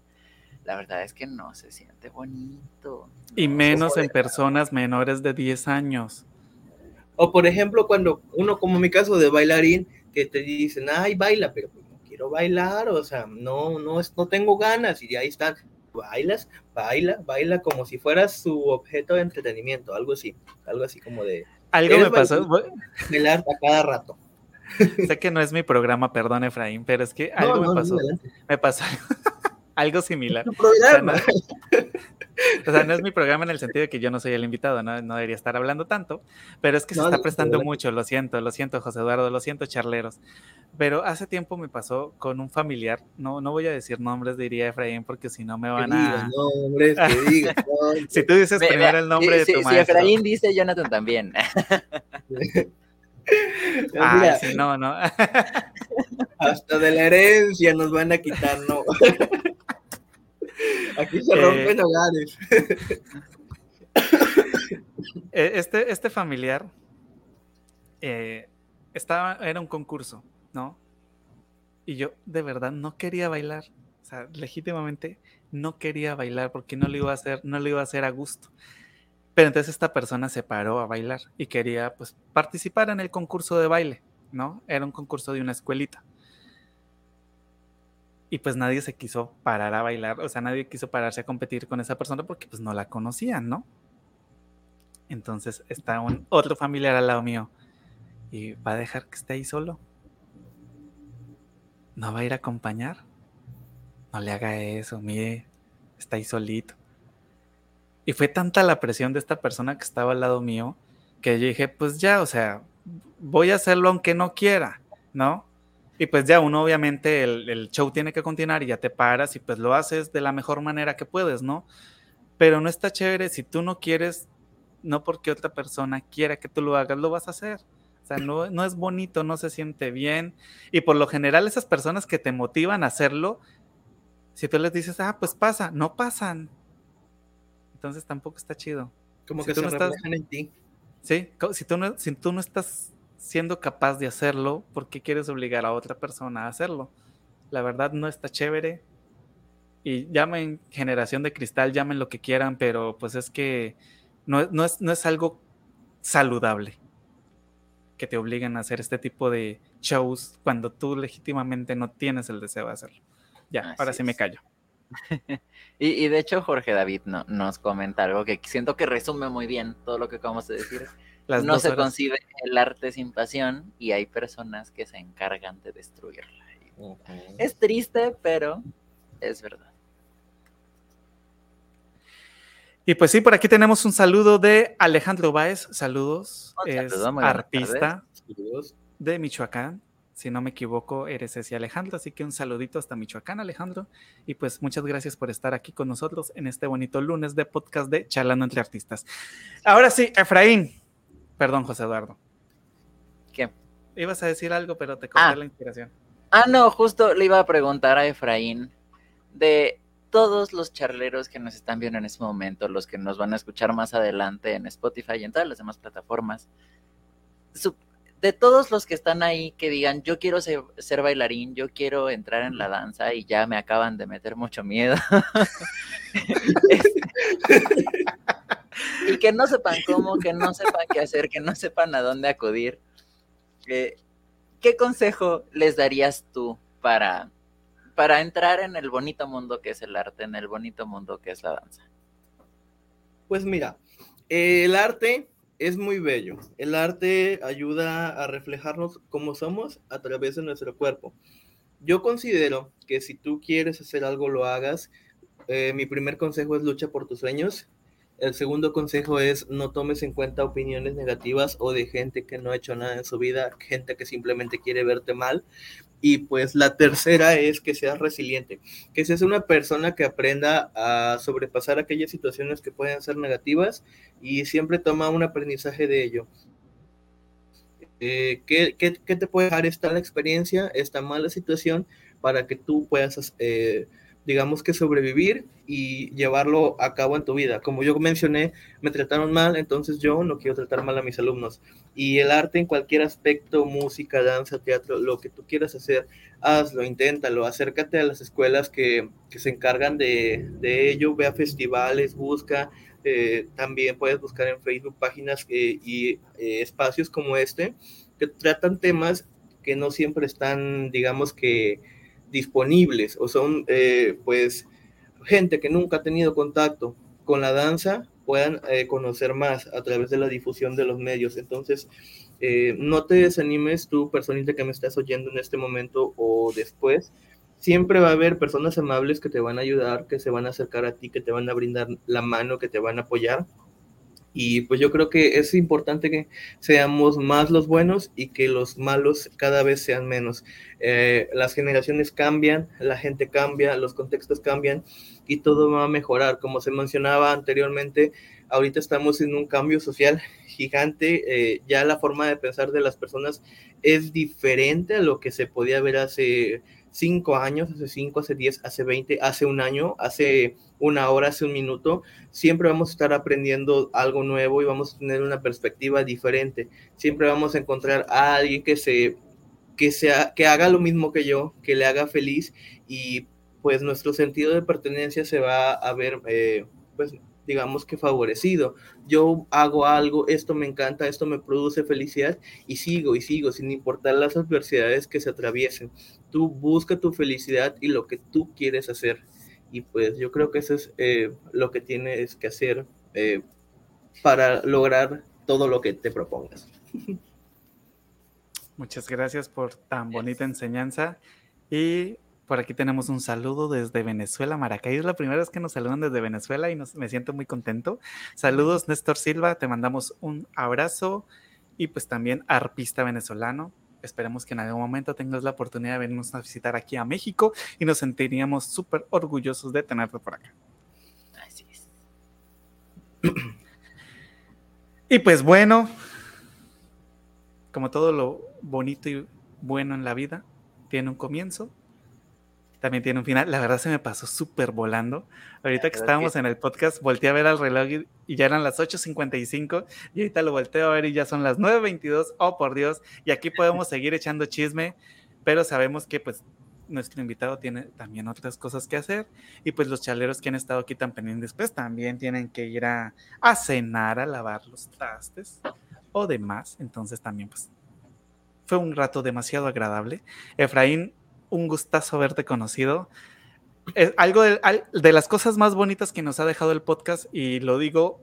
la verdad es que no se siente bonito. Y menos en personas menores de 10 años. O por ejemplo, cuando uno, como mi caso de bailarín, que te dicen, ay, baila, pero pues no quiero bailar, o sea, no, no, no tengo ganas, y ahí están, bailas, baila, baila como si fueras su objeto de entretenimiento, algo así, algo así como de... Algo me pasó. Bailar a cada rato. Sé que no es mi programa, perdón, Efraín, pero es que algo me pasó. me pasó algo similar. O sea, no, es mi programa en el sentido de que yo no soy el invitado, no, debería estar hablando tanto, pero es que se está prestando mucho, lo siento, lo siento, José Eduardo, lo siento, charleros. Pero hace tiempo me pasó con un familiar, no, no voy a decir nombres, diría Efraín, porque si no me van a. Nombres, que digas, si tú dices primero el nombre de tu maestro. Si Efraín dice, Jonathan también. Ah, sí, no, no. Hasta de la herencia nos van a quitar, no. Aquí se rompen eh, hogares. Eh, este, este familiar eh, estaba, era un concurso, ¿no? Y yo de verdad no quería bailar. O sea, legítimamente no quería bailar porque no lo iba a hacer, no lo iba a hacer a gusto. Pero entonces esta persona se paró a bailar y quería pues participar en el concurso de baile, ¿no? Era un concurso de una escuelita. Y pues nadie se quiso parar a bailar, o sea, nadie quiso pararse a competir con esa persona porque pues no la conocían, ¿no? Entonces está un otro familiar al lado mío y va a dejar que esté ahí solo. No va a ir a acompañar. No le haga eso, mire, está ahí solito. Y fue tanta la presión de esta persona que estaba al lado mío que yo dije, pues ya, o sea, voy a hacerlo aunque no quiera, ¿no? Y pues ya uno obviamente el, show tiene que continuar y ya te paras y pues lo haces de la mejor manera que puedes, ¿no? Pero no está chévere si tú no quieres, no porque otra persona quiera que tú lo hagas, lo vas a hacer. O sea, no, no es bonito, no se siente bien. Y por lo general esas personas que te motivan a hacerlo, si tú les dices, ah, pues pasa, no pasan entonces tampoco está chido. Como que tú se no estás, en ti. Sí, si tú, no, si tú no estás siendo capaz de hacerlo, ¿por qué quieres obligar a otra persona a hacerlo? La verdad no está chévere. Y llamen generación de cristal, llamen lo que quieran, pero pues es que no, no, es, no es algo saludable que te obliguen a hacer este tipo de shows cuando tú legítimamente no tienes el deseo de hacerlo. Ya, ahora sí me callo. y, de hecho Jorge David no, nos comenta algo que siento que resume muy bien todo lo que acabamos de decir. no se concibe el arte sin pasión y hay personas que se encargan de destruirla. Es triste, pero es verdad. Y pues sí, por aquí tenemos un saludo de Alejandro Báez. Saludos. es artista de Michoacán si no me equivoco, eres ese Alejandro. Así que un saludito hasta Michoacán, Alejandro. Y pues muchas gracias por estar aquí con nosotros en este bonito lunes de podcast de Charlando entre Artistas. Ahora sí, Efraín. Perdón, José Eduardo. ¿Qué? Ibas a decir algo, pero te corté ah. la inspiración. Ah, no, justo le iba a preguntar a Efraín de todos los charleros que nos están viendo en este momento, los que nos van a escuchar más adelante en Spotify y en todas las demás plataformas. Su, de todos los que están ahí que digan, yo quiero ser, bailarín, yo quiero entrar en la danza y ya me acaban de meter mucho miedo. y que no sepan cómo, que no sepan qué hacer, que no sepan a dónde acudir. Eh, ¿Qué consejo les darías tú para, para entrar en el bonito mundo que es el arte, en el bonito mundo que es la danza? Pues mira, el arte es muy bello. El arte ayuda a reflejarnos como somos a través de nuestro cuerpo. Yo considero que si tú quieres hacer algo, lo hagas. Eh, mi primer consejo es lucha por tus sueños. El segundo consejo es no tomes en cuenta opiniones negativas o de gente que no ha hecho nada en su vida, gente que simplemente quiere verte mal. Y pues la tercera es que seas resiliente, que seas una persona que aprenda a sobrepasar aquellas situaciones que pueden ser negativas y siempre toma un aprendizaje de ello. Eh, ¿qué, te puede dejar esta experiencia, esta mala situación, para que tú puedas eh, digamos que sobrevivir y llevarlo a cabo en tu vida. Como yo mencioné, me trataron mal, entonces yo no quiero tratar mal a mis alumnos. Y el arte en cualquier aspecto, música, danza, teatro, lo que tú quieras hacer, hazlo, inténtalo, acércate a las escuelas que, se encargan de, ello, ve a festivales, busca, eh, también puedes buscar en Facebook páginas eh, y eh, espacios como este que tratan temas que no siempre están, digamos que, disponibles o son eh, pues gente que nunca ha tenido contacto con la danza puedan eh, conocer más a través de la difusión de los medios. Entonces, eh, no te desanimes tú, personita que me estás oyendo en este momento o después. Siempre va a haber personas amables que te van a ayudar, que se van a acercar a ti, que te van a brindar la mano, que te van a apoyar. Y pues yo creo que es importante que seamos más los buenos y que los malos cada vez sean menos. Eh, las generaciones cambian, la gente cambia, los contextos cambian y todo va a mejorar. Como se mencionaba anteriormente, ahorita estamos en un cambio social gigante. Eh, ya la forma de pensar de las personas es diferente a lo que se podía ver hace cinco años, hace cinco, hace diez, hace veinte, hace un año, hace una hora, hace un minuto, siempre vamos a estar aprendiendo algo nuevo y vamos a tener una perspectiva diferente. Siempre vamos a encontrar a alguien que se que sea que haga lo mismo que yo, que le haga feliz y pues nuestro sentido de pertenencia se va a ver eh, pues digamos que favorecido. Yo hago algo, esto me encanta, esto me produce felicidad y sigo y sigo sin importar las adversidades que se atraviesen. Tú busca tu felicidad y lo que tú quieres hacer. Y pues yo creo que eso es eh, lo que tienes que hacer eh, para lograr todo lo que te propongas. Muchas gracias por tan bonita enseñanza y por aquí tenemos un saludo desde Venezuela, Maracay. Es la primera vez que nos saludan desde Venezuela y me siento muy contento. Saludos, Néstor Silva. Te mandamos un abrazo y pues también arpista venezolano. Esperemos que en algún momento tengas la oportunidad de venirnos a visitar aquí a México y nos sentiríamos súper orgullosos de tenerte por acá. Así es. Y pues bueno, como todo lo bonito y bueno en la vida, tiene un comienzo también tiene un final. La verdad se me pasó súper volando. Ahorita que estábamos en el podcast, volteé a ver al reloj y, ya eran las 8.55 y ahorita lo volteo a ver y ya son las 9.22. Oh, por Dios. Y aquí podemos seguir echando chisme, pero sabemos que pues nuestro invitado tiene también otras cosas que hacer y pues los chaleros que han estado aquí tan pendientes pues también tienen que ir a, a cenar, a lavar los trastes o demás. Entonces también pues fue un rato demasiado agradable. Efraín un gustazo haberte conocido. Es algo de, las cosas más bonitas que nos ha dejado el podcast, y lo digo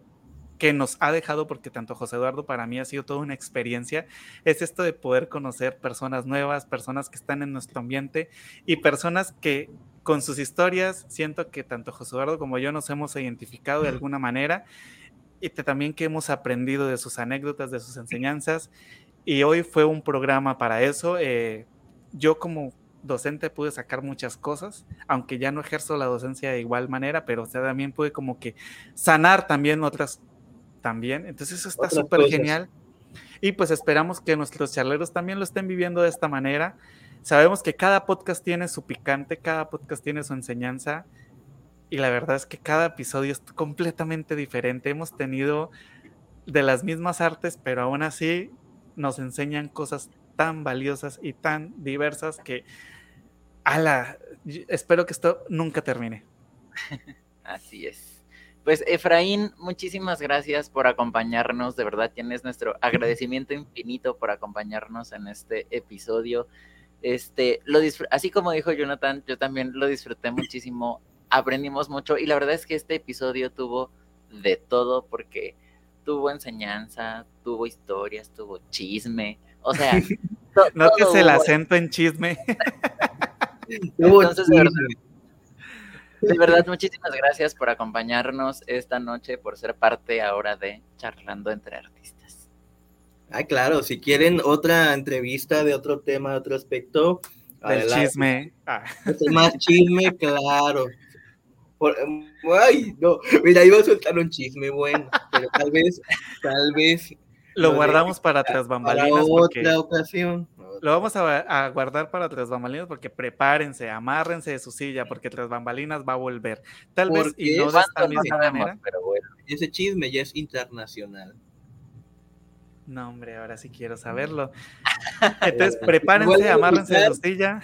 que nos ha dejado, porque tanto José Eduardo para mí ha sido toda una experiencia, es esto de poder conocer personas nuevas, personas que están en nuestro ambiente y personas que con sus historias siento que tanto José Eduardo como yo nos hemos identificado de alguna manera y también que hemos aprendido de sus anécdotas, de sus enseñanzas. Y hoy fue un programa para eso. Eh, yo como docente pude sacar muchas cosas, aunque ya no ejerzo la docencia de igual manera, pero también pude como que sanar también otras también. Entonces eso está súper genial. Y pues esperamos que nuestros charleros también lo estén viviendo de esta manera. Sabemos que cada podcast tiene su picante, cada podcast tiene su enseñanza. Y la verdad es que cada episodio es completamente diferente. Hemos tenido de las mismas artes, pero aún así nos enseñan cosas tan valiosas y tan diversas que, ala, espero que esto nunca termine. Así es. Pues Efraín, muchísimas gracias por acompañarnos. De verdad tienes nuestro agradecimiento infinito por acompañarnos en este episodio. Este, lo así como dijo Jonathan, yo también lo disfruté muchísimo, aprendimos mucho y la verdad es que este episodio tuvo de todo porque tuvo enseñanza, tuvo historias, tuvo chisme, o sea, no te el acento en chisme. Entonces, de verdad, muchísimas gracias por acompañarnos esta noche, por ser parte ahora de Charlando entre Artistas. Ah, claro, si quieren otra entrevista de otro tema, de otro aspecto. Del chisme. Ah. Más chisme, claro. ay, no, mira, iba a soltar un chisme bueno, pero tal vez, tal vez lo guardamos para tras bambalinas. Para otra ocasión. lo vamos a, guardar para Tres Bambalinas porque prepárense, amárrense de su silla porque Tres Bambalinas va a volver. Tal vez y no de esta misma manera. Pero bueno, ese chisme ya es internacional. No, hombre, ahora sí quiero saberlo. Entonces, prepárense, amárrense de su silla.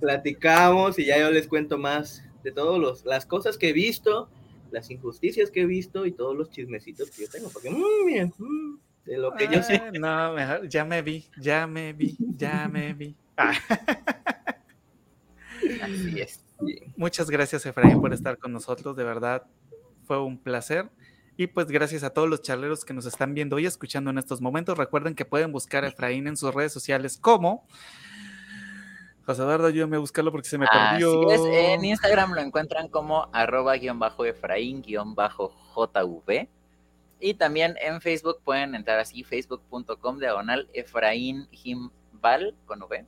Platicamos y ya yo les cuento más de todas las cosas que he visto, las injusticias que he visto y todos los chismecitos que yo tengo. Porque, muy bien, mm, de lo que yo sé. No, mejor, ya me vi, ya me vi, ya me vi. Ah. Así es. Muchas gracias, Efraín, por estar con nosotros. De verdad, fue un placer. Y pues gracias a todos los charleros que nos están viendo y escuchando en estos momentos. Recuerden que pueden buscar a Efraín en sus redes sociales como José Eduardo, ayúdame a buscarlo porque se me perdió. Es, en Instagram lo encuentran como arroba guion bajo Efraín guion bajo JV. Y también en Facebook pueden entrar así, facebook.com diagonal Efraín Jimbal con V.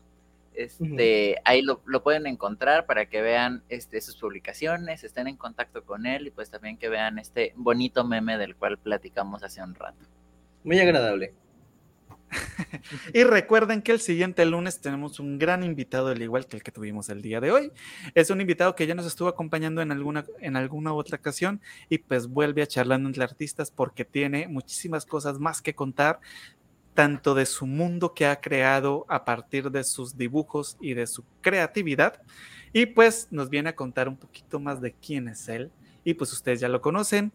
Este, Ahí lo, pueden encontrar para que vean este, sus publicaciones, estén en contacto con él y pues también que vean este bonito meme del cual platicamos hace un rato. Muy agradable. Y recuerden que el siguiente lunes tenemos un gran invitado, al igual que el que tuvimos el día de hoy. Es un invitado que ya nos estuvo acompañando en alguna, en alguna otra ocasión y pues vuelve a charlando entre artistas porque tiene muchísimas cosas más que contar tanto de su mundo que ha creado a partir de sus dibujos y de su creatividad. Y pues nos viene a contar un poquito más de quién es él. Y pues ustedes ya lo conocen.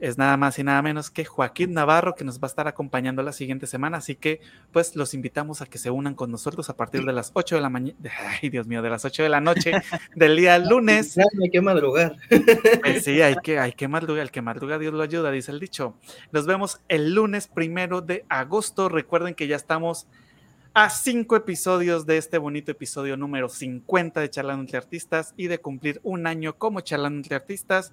Es nada más y nada menos que Joaquín Navarro que nos va a estar acompañando la siguiente semana. Así que pues los invitamos a que se unan con nosotros a partir de las 8 de la mañana. Ay, Dios mío, de las 8 de la noche del día lunes. Hay que madrugar. Pues sí, hay que, hay que madrugar. El que madruga, Dios lo ayuda, dice el dicho. Nos vemos el lunes primero de agosto. Recuerden que ya estamos a cinco episodios de este bonito episodio número 50 de Charlando entre Artistas y de cumplir un año como Charlando entre Artistas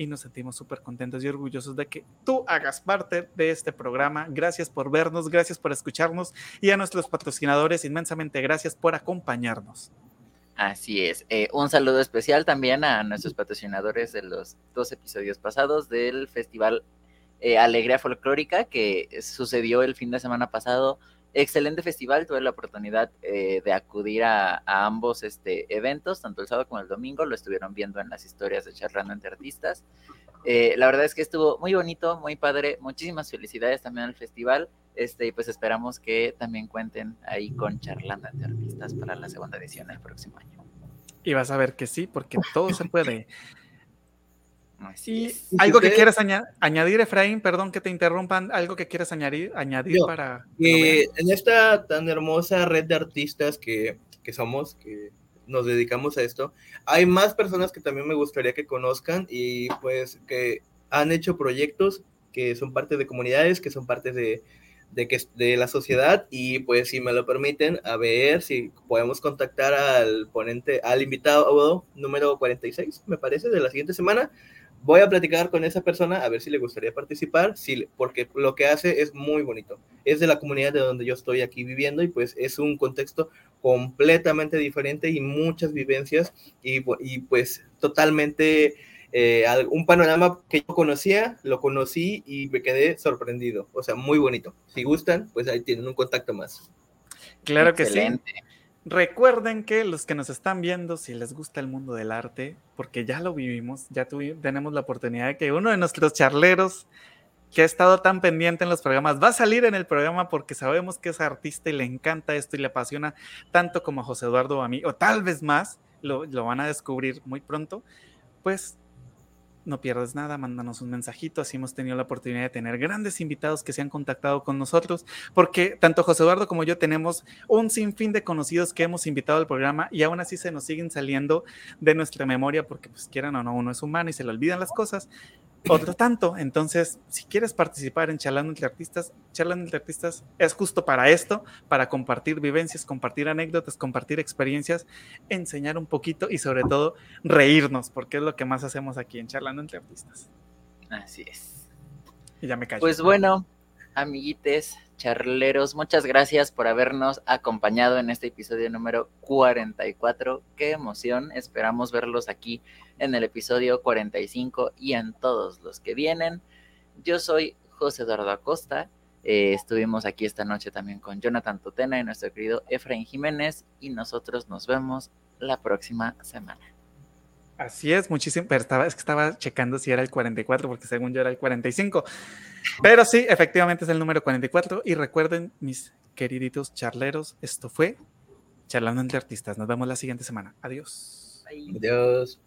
y nos sentimos súper contentos y orgullosos de que tú hagas parte de este programa. Gracias por vernos, gracias por escucharnos y a nuestros patrocinadores inmensamente gracias por acompañarnos. Así es. Eh, un saludo especial también a nuestros patrocinadores de los dos episodios pasados del Festival eh, Alegría Folclórica que sucedió el fin de semana pasado excelente festival, tuve la oportunidad eh, de acudir a, ambos este, eventos, tanto el sábado como el domingo, lo estuvieron viendo en las historias de Charlando entre Artistas. Eh, la verdad es que estuvo muy bonito, muy padre, muchísimas felicidades también al festival, este, y pues esperamos que también cuenten ahí con Charlando entre Artistas para la segunda edición el próximo año. Y vas a ver que sí, porque todo se puede. Y algo que quieras añadir, Efraín, perdón que te interrumpan, algo que quieras añadir, añadir para... en esta tan hermosa red de artistas que, que, somos, que nos dedicamos a esto, hay más personas que también me gustaría que conozcan y pues que han hecho proyectos que son parte de comunidades, que son parte de, de, que, de la sociedad y pues si me lo permiten, a ver si podemos contactar al ponente, al invitado número 46, me parece, de la siguiente semana voy a platicar con esa persona a ver si le gustaría participar, sí, porque lo que hace es muy bonito. Es de la comunidad de donde yo estoy aquí viviendo y pues es un contexto completamente diferente y muchas vivencias y, pues totalmente eh, un panorama que yo conocía, lo conocí y me quedé sorprendido. O sea, muy bonito. Si gustan, pues ahí tienen un contacto más. Claro que sí. Recuerden que los que nos están viendo, si les gusta el mundo del arte, porque ya lo vivimos, ya tenemos la oportunidad de que uno de nuestros charleros que ha estado tan pendiente en los programas va a salir en el programa porque sabemos que es artista y le encanta esto y le apasiona tanto como a José Eduardo o a mí, o tal vez más, lo, lo van a descubrir muy pronto. Pues no pierdes nada, mándanos un mensajito, así hemos tenido la oportunidad de tener grandes invitados que se han contactado con nosotros, porque tanto José Eduardo como yo tenemos un sinfín de conocidos que hemos invitado al programa y aún así se nos siguen saliendo de nuestra memoria, porque pues quieran o no, uno es humano y se le olvidan las cosas, otro tanto. Entonces, si quieres participar en Charlando entre Artistas, Charlando entre Artistas es justo para esto, para compartir vivencias, compartir anécdotas, compartir experiencias, enseñar un poquito y sobre todo reírnos, porque es lo que más hacemos aquí en Charlando entre Artistas. Así es. Y ya me callo. Pues bueno, amiguites, charleros, muchas gracias por habernos acompañado en este episodio número 44. Qué emoción, esperamos verlos aquí en el episodio 45 y en todos los que vienen. Yo soy José Eduardo Acosta Eh, estuvimos aquí esta noche también con Jonathan Totena y nuestro querido Efraín Jiménez y nosotros nos vemos la próxima semana. Así es, muchísimo, pero estaba, es que estaba checando si era el 44, porque según yo era el 45. Pero sí, efectivamente es el número 44. Y recuerden, mis queriditos charleros, esto fue Charlando entre Artistas. Nos vemos la siguiente semana. Adiós. Adiós.